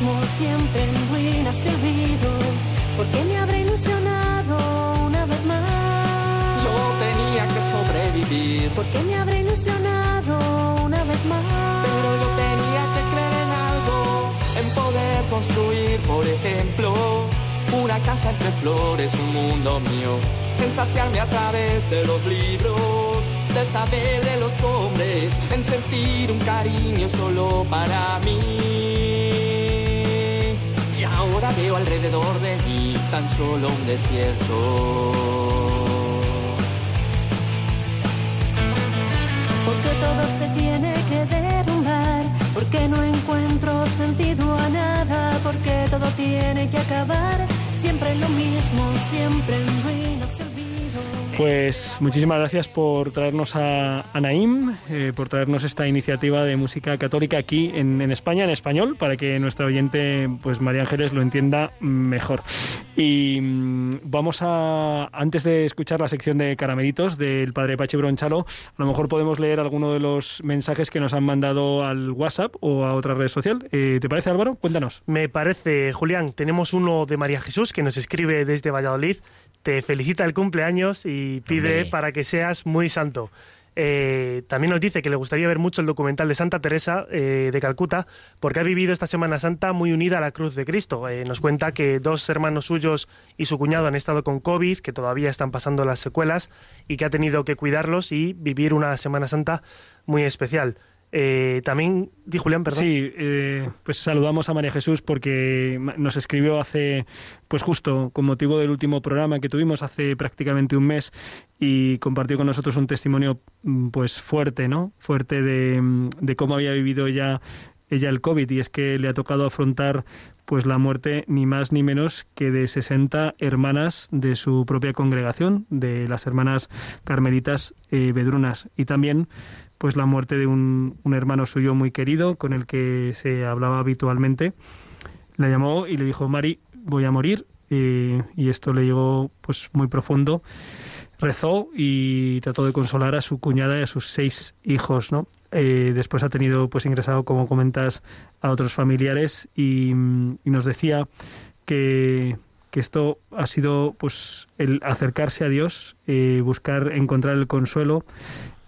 Mismo, siempre en ruinas y olvido, porque me habré ilusionado una vez más. Yo tenía que sobrevivir, Porque me habré ilusionado una vez más. pero yo tenía que creer en algo, en poder construir, por ejemplo, una casa entre flores, un mundo mío. En saciarme a través de los libros, del saber de los hombres, en sentir un cariño solo para mí. Ahora veo alrededor de mí tan solo un desierto. Porque todo se tiene que derrumbar, porque no encuentro sentido a nada, porque todo tiene que acabar, siempre lo mismo, siempre en ruinas. Pues muchísimas gracias por traernos a, a eh, por traernos esta iniciativa de música católica aquí en, en España, en español, para que nuestra oyente, pues María Ángeles, lo entienda mejor. Y mm, vamos a, antes de escuchar la sección de caramelitos del padre Pachi Bronchalo, a lo mejor podemos leer alguno de los mensajes que nos han mandado al WhatsApp o a otra red social. Eh, ¿Te parece, Álvaro? Cuéntanos. Me parece, Julián, tenemos uno de María Jesús que nos escribe desde Valladolid, te felicita el cumpleaños y pide Hombre. para que seas muy santo. Eh, también nos dice que le gustaría ver mucho el documental de Santa Teresa eh, de Calcuta porque ha vivido esta Semana Santa muy unida a la cruz de Cristo. Eh, nos cuenta que dos hermanos suyos y su cuñado han estado con COVID, que todavía están pasando las secuelas y que ha tenido que cuidarlos y vivir una Semana Santa muy especial. Eh, también, di Julián, perdón. Sí, eh, pues saludamos a María Jesús porque nos escribió hace, pues justo con motivo del último programa que tuvimos hace prácticamente un mes y compartió con nosotros un testimonio mm, pues fuerte, ¿no? Fuerte de, mm, de cómo había vivido ya ella el COVID y es que le ha tocado afrontar pues la muerte ni más ni menos que de 60 hermanas de su propia congregación, de las hermanas carmelitas eh, y también pues la muerte de un, un hermano suyo muy querido con el que se hablaba habitualmente. La llamó y le dijo, Mari, voy a morir. y esto le llegó pues muy profundo. Rezó y trató de consolar a su cuñada y a sus seis hijos, ¿no? Eh, después ha tenido pues ingresado, como comentas, a otros familiares y nos decía que, que esto ha sido pues el acercarse a Dios, eh, buscar encontrar el consuelo,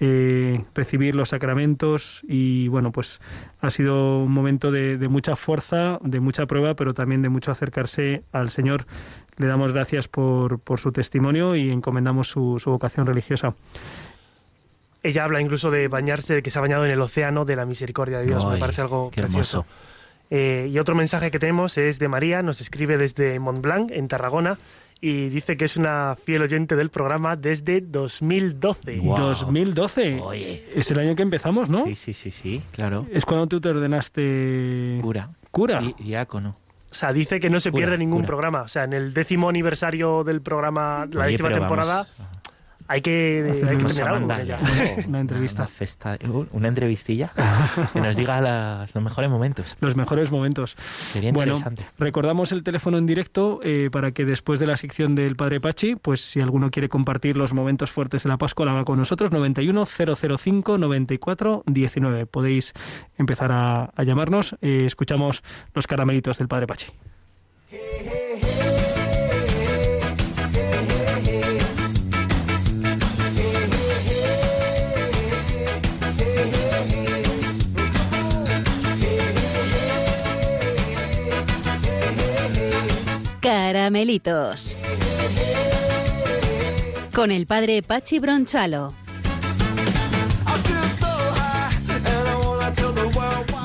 eh, recibir los sacramentos y bueno pues ha sido un momento de, de mucha fuerza, de mucha prueba, pero también de mucho acercarse al Señor. Le damos gracias por, por su testimonio y encomendamos su, su vocación religiosa. Ella habla incluso de bañarse, de que se ha bañado en el océano de la misericordia de Dios. Me parece algo qué precioso. hermoso. Eh, y otro mensaje que tenemos es de María, nos escribe desde Montblanc, en Tarragona, y dice que es una fiel oyente del programa desde 2012. Guau. 2012 Oye. es el año que empezamos, ¿no? Sí, sí, sí, sí, claro. Es cuando tú te ordenaste Cura. cura. Di- diácono. O sea, dice que no se Cura, pierde ningún cura. programa. O sea, en el décimo aniversario del programa, la Oye, décima temporada, vamos- hay que, hay que tener algo. ya. Una entrevista. Una, festa- una entrevistilla que nos diga las- los mejores momentos. Los mejores momentos. Sería Bueno, interesante. recordamos el teléfono en directo eh, para que después de la sección del Padre Pachi, pues si alguno quiere compartir los momentos fuertes de la Pascua, lo haga con nosotros, 91 005 94 19. Podéis empezar a, a llamarnos. Eh, escuchamos los caramelitos del Padre Pachi. Caramelitos. Con el padre Pachi Bronchalo.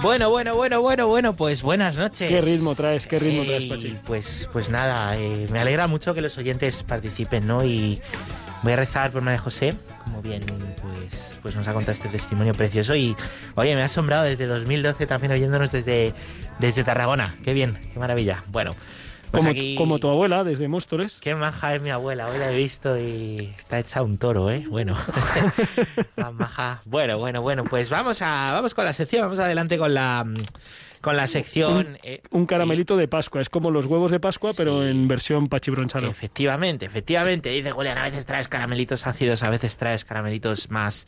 Bueno, bueno, bueno, bueno, bueno, pues buenas noches. ¿Qué ritmo traes? ¿Qué ritmo traes, Ey, Pachi? Pues, pues nada, eh, me alegra mucho que los oyentes participen, ¿no? Y voy a rezar por María José, como bien pues, pues nos ha contado este testimonio precioso. Y oye, me ha asombrado desde 2012 también oyéndonos desde, desde Tarragona. Qué bien, qué maravilla. Bueno, pues Como, aquí- como tu abuela, desde Móstoles. Qué maja es mi abuela, hoy la he visto y está hecha un toro, ¿eh? Bueno, [LAUGHS] Más maja. Bueno, bueno, bueno, pues vamos a vamos con la sección, vamos adelante con la con la sección. eh, Un caramelito de Pascua. Es como los huevos de Pascua, pero en versión Pachi Bronchalo. Efectivamente, efectivamente, dice Julián, a veces traes caramelitos ácidos, a veces traes caramelitos más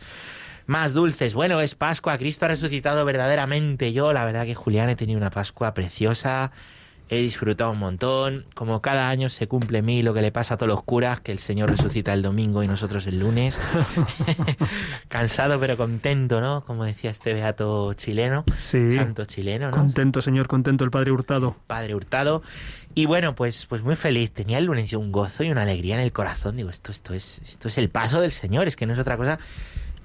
más dulces. Bueno, es Pascua, Cristo ha resucitado verdaderamente. Yo, la verdad que Julián he tenido una Pascua preciosa. He disfrutado un montón. Como cada año se cumple mí lo que le pasa a todos los curas, que el Señor resucita el domingo y nosotros el lunes. [LAUGHS] [LAUGHS] Cansado pero contento, ¿no? Como decía este beato chileno, Sí. santo chileno, ¿no? Contento, señor, contento el padre Hurtado. Padre Hurtado. Y bueno, pues, pues muy feliz. Tenía el lunes un gozo y una alegría en el corazón. Digo, esto, esto es, esto es el paso del Señor, es que no es otra cosa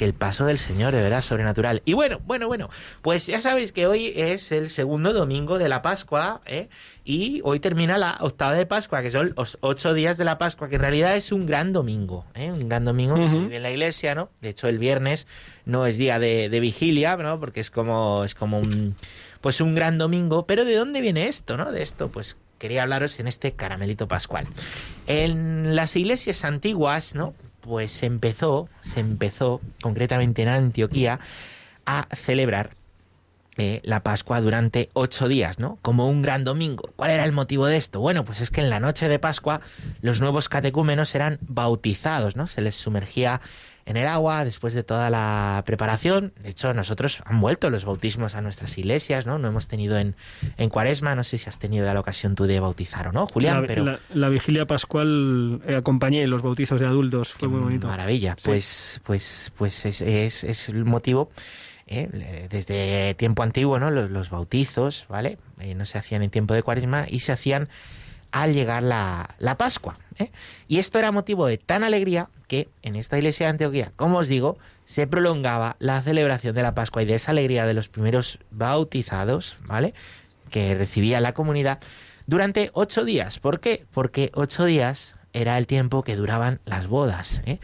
que el paso del Señor, de verdad, sobrenatural. Y bueno, bueno, bueno, pues ya sabéis que hoy es el segundo domingo de la Pascua, ¿eh? Y hoy termina la octava de Pascua, que son los ocho días de la Pascua, que en realidad es un gran domingo, ¿eh? Un gran domingo que se vive en la iglesia, ¿no? De hecho, el viernes no es día de, de vigilia, ¿no? Porque es como, es como un, pues un gran domingo. Pero ¿de dónde viene esto, no? De esto, pues quería hablaros en este caramelito pascual. En las iglesias antiguas, ¿no? Pues se empezó, se empezó, concretamente en Antioquía, a celebrar eh, la Pascua durante ocho días, ¿no? Como un gran domingo. ¿Cuál era el motivo de esto? Bueno, pues es que en la noche de Pascua los nuevos catecúmenos eran bautizados, ¿no? Se les sumergía en el agua después de toda la preparación. De hecho, nosotros han vuelto los bautismos a nuestras iglesias, ¿no? No hemos tenido en, en cuaresma, no sé si has tenido la ocasión tú de bautizar o no, Julián, la, pero... la- la vigilia pascual eh, acompañé los bautizos de adultos, fue muy bonito. Maravilla. Sí. Pues, pues, pues es, es- es el motivo. ¿eh? Desde tiempo antiguo, ¿no? Los, los bautizos, ¿vale? Eh, no se hacían en tiempo de cuaresma y se hacían al llegar la, la Pascua. ¿eh? Y esto era motivo de tan alegría que en esta iglesia de Antioquía, como os digo, se prolongaba la celebración de la Pascua y de esa alegría de los primeros bautizados, ¿vale? Que recibía la comunidad durante ocho días. ¿Por qué? Porque ocho días era el tiempo que duraban las bodas. ¿eh?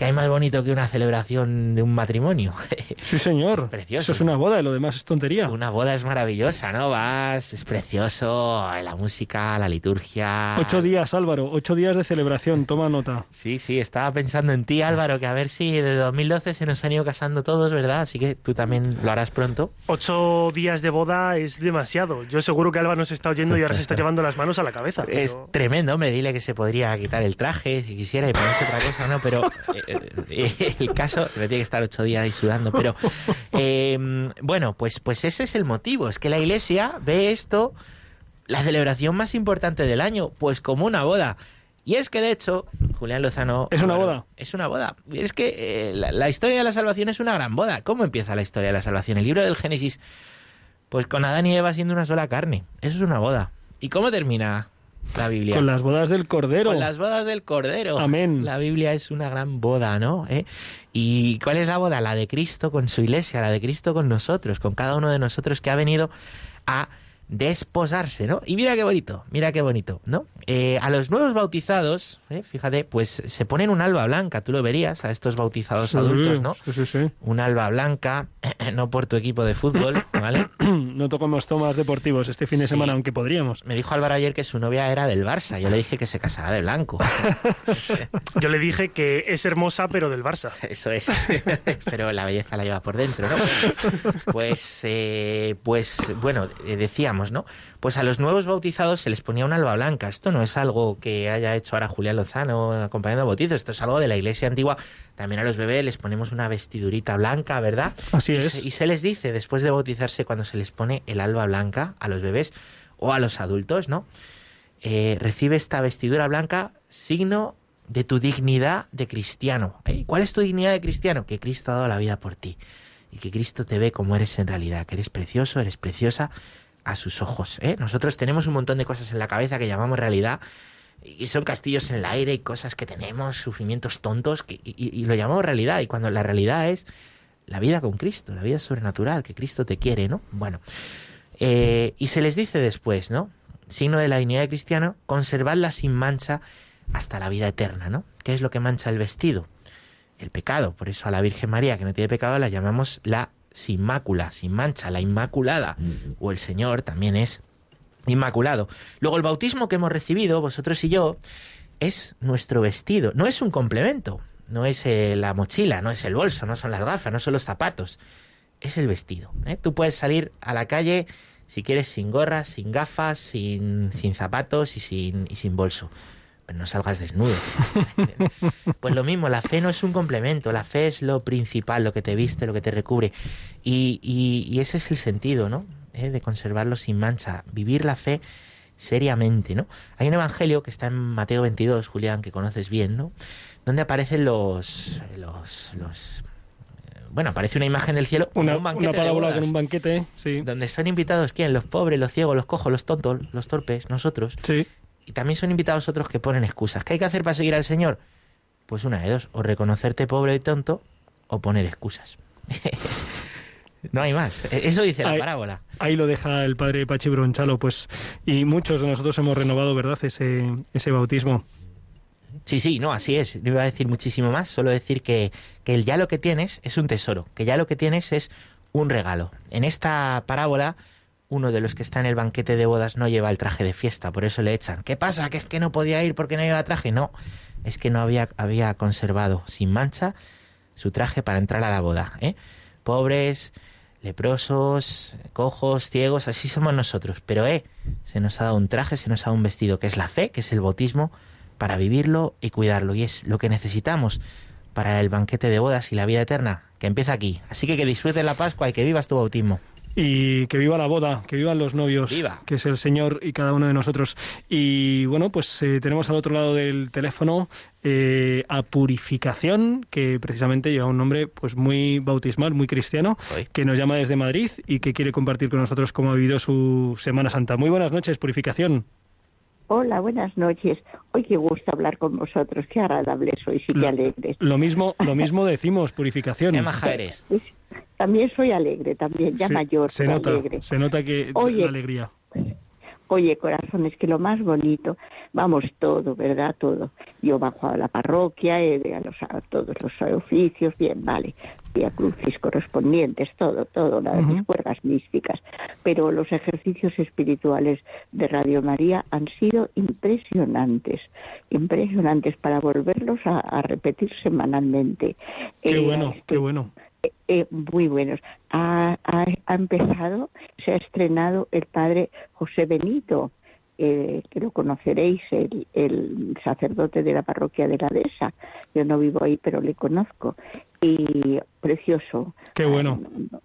¿Qué hay más bonito que una celebración de un matrimonio? [LAUGHS] Sí, señor. Precioso. Eso es una boda y lo demás es tontería. Una boda es maravillosa, ¿no? Vas, es precioso, la música, la liturgia. Ocho días, Álvaro, ocho días de celebración, toma nota. Sí, sí, estaba pensando en ti, Álvaro, que a ver si de 2012 se nos han ido casando todos, ¿verdad? Así que tú también lo harás pronto. Ocho días de boda es demasiado. Yo seguro que Álvaro nos está oyendo y ahora se está [LAUGHS] llevando las manos a la cabeza. Es pero- tremendo, hombre, dile que se podría quitar el traje si quisiera y ponerse otra cosa, ¿no? Pero [LAUGHS] el caso, me tiene que estar ocho días ahí sudando, pero eh, bueno, pues, pues ese es el motivo, es que la iglesia ve esto, la celebración más importante del año, pues como una boda. Y es que de hecho, Julián Lozano... ¿Es una boda? Es una boda. Es que eh, la, la historia de la salvación es una gran boda. ¿Cómo empieza la historia de la salvación? El libro del Génesis, pues con Adán y Eva siendo una sola carne. Eso es una boda. ¿Y cómo termina la Biblia? Con las bodas del Cordero. Con las bodas del Cordero. Amén. La Biblia es una gran boda, ¿no? ¿Eh? ¿Y cuál es la boda? La de Cristo con su iglesia, la de Cristo con nosotros, con cada uno de nosotros que ha venido a desposarse, ¿no? Y mira qué bonito, mira qué bonito, ¿no? Eh, a los nuevos bautizados, ¿eh? fíjate, pues se ponen un alba blanca, tú lo verías, a estos bautizados Sí, adultos, ¿no? Sí, sí, sí. Un alba blanca, [CLEARS THROAT] no por tu equipo de fútbol, ¿vale? [CLEARS THROAT] No tocamos tomas deportivos este fin de Sí. semana, aunque podríamos. Me dijo Álvaro ayer que su novia era del Barça, yo le dije que se casara de blanco. Yo le dije que es hermosa, pero del Barça. [LAUGHS] Eso es. [LAUGHS] Pero la belleza la lleva por dentro, ¿no? Pues, eh, pues bueno, eh, decíamos, ¿no? Pues a los nuevos bautizados se les ponía un alba blanca. Esto no es algo que haya hecho ahora Julián Lozano acompañando a bautizos. Esto es algo de la iglesia antigua. También a los bebés les ponemos una vestidurita blanca, ¿verdad? Así y es. Se, y se les dice, después de cuando se les pone el alba blanca a los bebés o a los adultos, ¿no? Eh, recibe esta vestidura blanca, signo de tu dignidad de cristiano. ¿eh? ¿Cuál es tu dignidad de cristiano? Que Cristo ha dado la vida por ti y que Cristo te ve como eres en realidad, que eres precioso, eres preciosa a sus ojos. ¿eh? Nosotros tenemos un montón de cosas en la cabeza que llamamos realidad y son castillos en el aire y cosas que tenemos, sufrimientos tontos y lo llamamos realidad y cuando la realidad es la vida con Cristo, la vida sobrenatural, que Cristo te quiere, ¿no? Bueno, eh, y se les dice después, ¿no? Signo de la dignidad de cristiano, conservadla sin mancha hasta la vida eterna, ¿no? ¿Qué es lo que mancha el vestido? El pecado. Por eso a la Virgen María, que no tiene pecado, la llamamos la sin mácula, sin mancha, la inmaculada. O el Señor también es inmaculado. Luego el bautismo que hemos recibido, vosotros y yo, es nuestro vestido. No es un complemento, no es eh, la mochila, no es el bolso, no son las gafas, no son los zapatos. Es el vestido. ¿eh? Tú puedes salir a la calle si quieres sin gorras, sin gafas, sin, sin zapatos y sin, y sin bolso. Pero no salgas desnudo. [LAUGHS] Pues lo mismo, la fe no es un complemento, la fe es lo principal, lo que te viste, lo que te recubre. Y, y- y ese es el sentido, ¿no? ¿Eh? De conservarlo sin mancha. Vivir la fe seriamente, ¿no? Hay un evangelio que está en Mateo 22, Julián, que conoces bien, ¿no? Donde aparecen los, los, los eh, bueno, aparece una imagen del cielo, Una, un banquete una de parábola bodas, con un banquete, sí. donde son invitados quién, los pobres, los ciegos, los cojos, los tontos, los torpes, nosotros. Sí. Y también son invitados otros que ponen excusas. ¿Qué hay que hacer para seguir al Señor? Pues una de dos, o reconocerte pobre y tonto o poner excusas. [LAUGHS] no hay más. E- Eso dice la parábola. Ahí lo deja el padre Pachi Bronchalo, pues, y muchos de nosotros hemos renovado, ¿verdad?, ese, ese bautismo. Sí, sí, no, así es. No iba a decir muchísimo más, solo decir que, que el ya lo que tienes es un tesoro, que ya lo que tienes es un regalo. En esta parábola, uno de los que está en el banquete de bodas no lleva el traje de fiesta, por eso le echan. ¿Qué pasa? ¿Que es que no podía ir porque no lleva traje? No, es que no había, había conservado sin mancha su traje para entrar a la boda. ¿eh? Pobres, leprosos, cojos, ciegos, así somos nosotros. Pero eh, se nos ha dado un traje, se nos ha dado un vestido, que es la fe, que es el bautismo, para vivirlo y cuidarlo. Y es lo que necesitamos para el banquete de bodas y la vida eterna, que empieza aquí. Así que que disfrutes la Pascua y que vivas tu bautismo. Y que viva la boda, que vivan los novios, Viva. que es el Señor y cada uno de nosotros. Y bueno, pues eh, tenemos al otro lado del teléfono eh, a Purificación, que precisamente lleva un nombre pues muy bautismal, muy cristiano, Hoy. que nos llama desde Madrid y que quiere compartir con nosotros cómo ha vivido su Semana Santa. Muy buenas noches, Purificación. Hola, buenas noches. Hoy qué gusto hablar con vosotros, qué agradable sois y qué Lo- alegres. Lo mismo, lo mismo decimos, Purificación. Qué maja eres. Pues, también soy alegre, también, ya Se- mayor, se nota, alegre. se nota que Oye. la alegría. Oye, corazón, es que lo más bonito, vamos, todo, ¿verdad? Todo. Yo bajo a la parroquia, eh, a, los, a todos los oficios, bien, vale, y a crucis correspondientes, todo, todo, las mis cuerdas místicas. Pero los ejercicios espirituales de Radio María han sido impresionantes, impresionantes para volverlos a, a repetir semanalmente. Qué Eh, bueno, qué bueno. Eh, muy buenos. Ha, ha- ha empezado, se ha estrenado el padre José Benito, eh, que lo conoceréis, el, el sacerdote de la parroquia de la Dehesa. Yo no vivo ahí, pero le conozco. Y precioso. Qué bueno.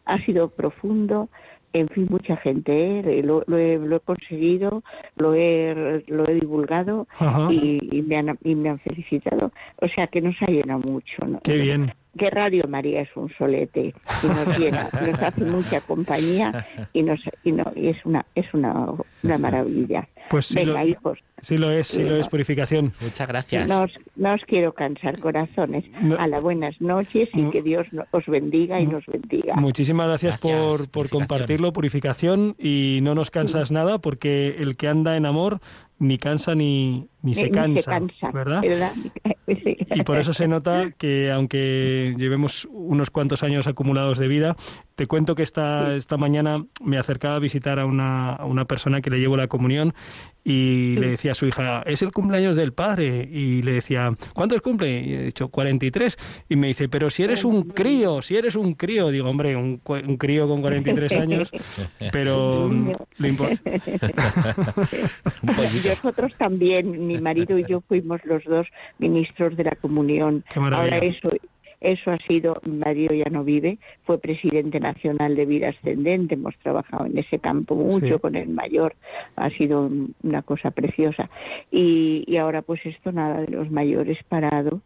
Ha sido profundo. En fin, mucha gente, ¿eh? lo, lo he, lo he conseguido, lo he, lo he divulgado y, y me han, y me han felicitado. O sea que nos ha llenado mucho. ¿no? Qué bien. Que Radio María es un solete y nos llena, nos hace mucha compañía y nos y, no, y es una es una, una maravilla. Pues sí Venga, lo, hijos, sí lo es, sí lo es, Purificación. Muchas gracias. no os, no os quiero cansar, corazones. No. A las buenas noches y que Dios os bendiga y nos bendiga. Muchísimas gracias, Gracias, por, por Purificación. compartirlo, Purificación, y no nos cansas nada porque el que anda en amor ni cansa ni, ni, se, Ni- cansa, ¿verdad? [LAUGHS] Sí. Y por eso se [LAUGHS] nota que aunque llevemos unos cuantos años acumulados de vida, te cuento que esta, esta mañana me acercaba a visitar a una, a una persona que le llevo la comunión y le decía a su hija, es el cumpleaños del padre. Y le decía, ¿cuántos cumple? Y he dicho, 43. Y me dice, pero si eres un crío, si eres un crío. Digo, hombre, un, un crío con 43 [LAUGHS] años, pero [LAUGHS] lo impo- [LAUGHS] Un pollito. Nosotros también, mi marido y yo fuimos los dos ministros de la comunión. Qué maravilla. Ahora eso, eso ha sido, marido ya no vive, fue presidente nacional de vida ascendente, hemos trabajado en ese campo mucho Sí. con el mayor, ha sido un- una cosa preciosa. Y, y ahora pues esto nada de los mayores parado,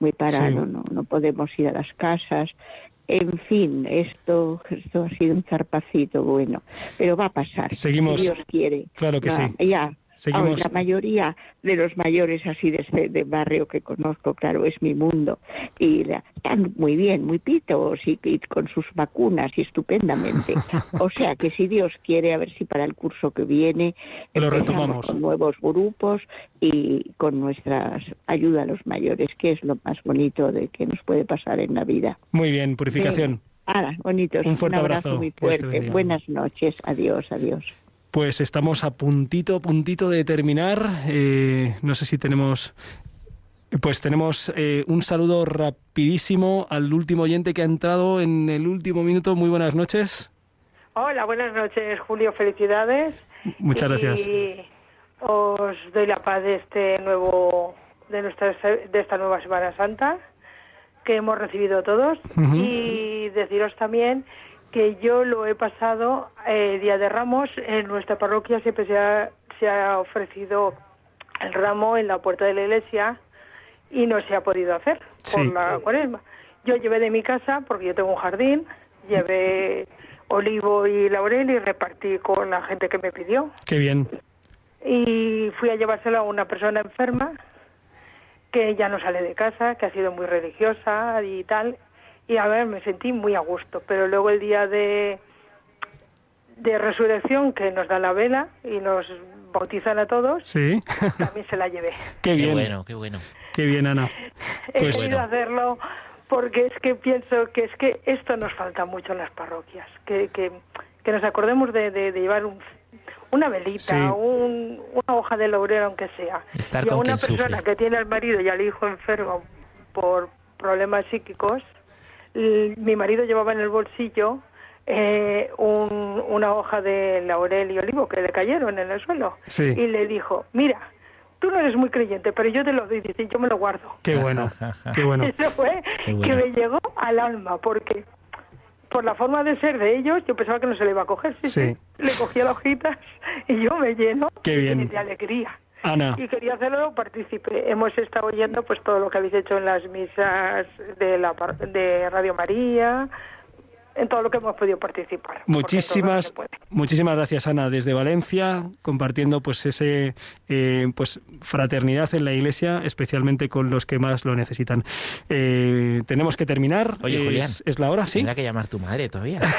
muy parado, Sí. no, no podemos ir a las casas. En fin, esto, esto ha sido un zarpacito bueno, pero va a pasar. Seguimos. Si Dios quiere. Claro que Va, sí. Ya, Seguimos. La mayoría de los mayores así de, este- de barrio que conozco, claro, es mi mundo. Y la- están muy bien, muy pitos y, y con sus vacunas y estupendamente. [LAUGHS] O sea que si Dios quiere, a ver si para el curso que viene Lo retomamos. con nuevos grupos y con nuestra ayuda a los mayores, que es lo más bonito de que nos puede pasar en la vida. Muy bien, Purificación. Bonitos. Un fuerte abrazo abrazo. muy fuerte. Buenas noches. Adiós, adiós. Pues estamos a puntito, puntito de terminar. Eh, no sé si tenemos... Pues tenemos eh, un saludo rapidísimo al último oyente que ha entrado en el último minuto. Muy buenas noches. Hola, buenas noches, Julio. Felicidades. Muchas gracias. Y os doy la paz de este nuevo, de nuestra, de esta nueva Semana Santa que hemos recibido todos y deciros también que yo lo he pasado eh, Día de Ramos en nuestra parroquia siempre se, ha- se ha ofrecido el ramo en la puerta de la iglesia y no se ha podido hacer por Sí. la cuaresma. Yo llevé de mi casa, porque yo tengo un jardín, llevé olivo y laurel y repartí con la gente que me pidió. Qué bien. Y fui a llevárselo a una persona enferma que ya no sale de casa, que ha sido muy religiosa y tal. Y a ver, me sentí muy a gusto. Pero luego el día de, de resurrección, que nos da la vela y nos bautizan a todos, Sí. también se la llevé. [LAUGHS] Qué bien. bueno, qué bueno. Qué bien, Ana. He Pues querido hacerlo porque es que pienso que es que esto nos falta mucho en las parroquias, que, que, que nos acordemos de, de- de llevar un- una velita, Sí. un- una hoja de laurel aunque sea. Estar y a con una persona sufre. que tiene al marido y al hijo enfermo por problemas psíquicos, mi marido llevaba en el bolsillo eh, un- una hoja de laurel y olivo que le cayeron en el suelo Sí. y le dijo, mira, tú no eres muy creyente, pero yo te lo doy, dice, yo me lo guardo. Qué bueno. Qué bueno. [LAUGHS] Eso fue Qué bueno. que me llegó al alma, porque por la forma de ser de ellos, yo pensaba que no se le iba a coger. Sí, Sí. sí. Le cogía las hojitas y yo me lleno Qué bien. de alegría. Ana. Y quería hacerlo partícipe. Hemos estado oyendo pues todo lo que habéis hecho en las misas de, la, de Radio María, en todo lo que hemos podido participar. Muchísimas, muchísimas gracias, Ana, desde Valencia, compartiendo pues ese eh, pues fraternidad en la Iglesia, especialmente con los que más lo necesitan. Eh, tenemos que terminar. Oye, es, Julián. es la hora, sí. Tendrá que llamar tu madre todavía. [LAUGHS]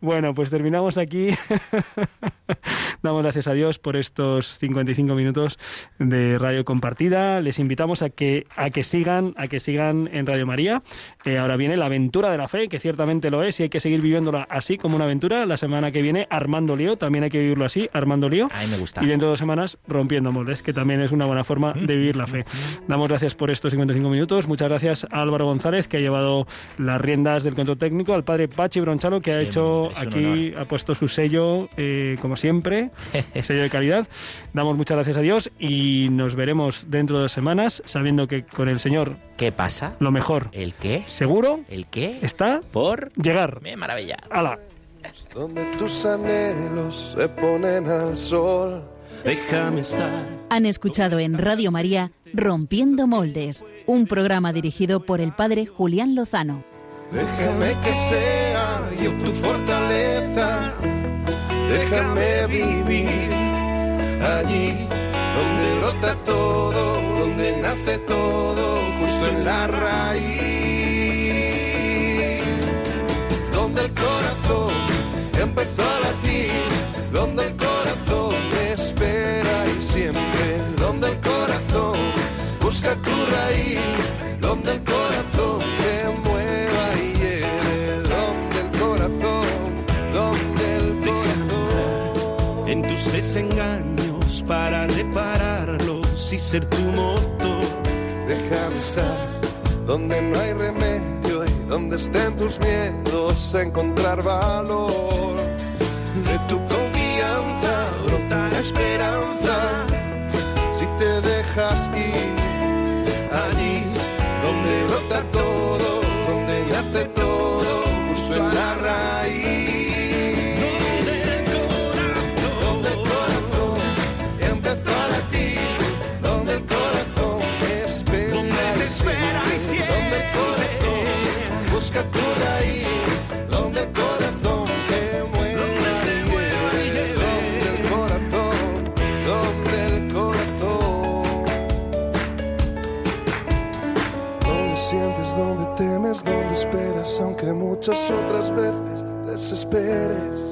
Bueno, pues terminamos aquí. [LAUGHS] [LAUGHS] Damos gracias a Dios por estos 55 minutos de radio compartida. Les invitamos a que a que sigan, a que sigan en Radio María. Eh, ahora viene la aventura de la fe, que ciertamente lo es y hay que seguir viviéndola así como una aventura. La semana que viene Armando Lío, también hay que vivirlo así, Armando Lío. A mí me gusta. Y dentro de dos semanas rompiendo moldes, que también es una buena forma de vivir la fe. Damos gracias por estos 55 minutos. Muchas gracias a Álvaro González, que ha llevado las riendas del control técnico, al padre Pachi Bronchalo, que ha hecho aquí, ha puesto su sello, eh, como siempre, [LAUGHS] sello de calidad. Damos muchas gracias a Dios y nos veremos dentro de dos semanas, sabiendo que con el Señor ¿Qué pasa? lo mejor, ¿El qué? seguro, ¿El qué? está por llegar. ¡Me maravilla! ¡Hala! donde tus anhelos se ponen al sol. Déjame estar. Han escuchado en Radio María Rompiendo Moldes, un programa dirigido por el padre Julián Lozano. Déjame que sea yo tu fortaleza. Déjame vivir allí donde brota todo, donde nace todo, justo en la raíz. Donde el corazón empezó a latir, donde el corazón me espera y siempre, donde el corazón busca tu raíz, donde el corazón desengaños para repararlos y ser tu motor. Déjame estar donde no hay remedio y donde estén tus miedos, encontrar valor. De tu confianza brota esperanza. Si te dejas ir allí donde brota todo, aunque muchas otras veces desesperes.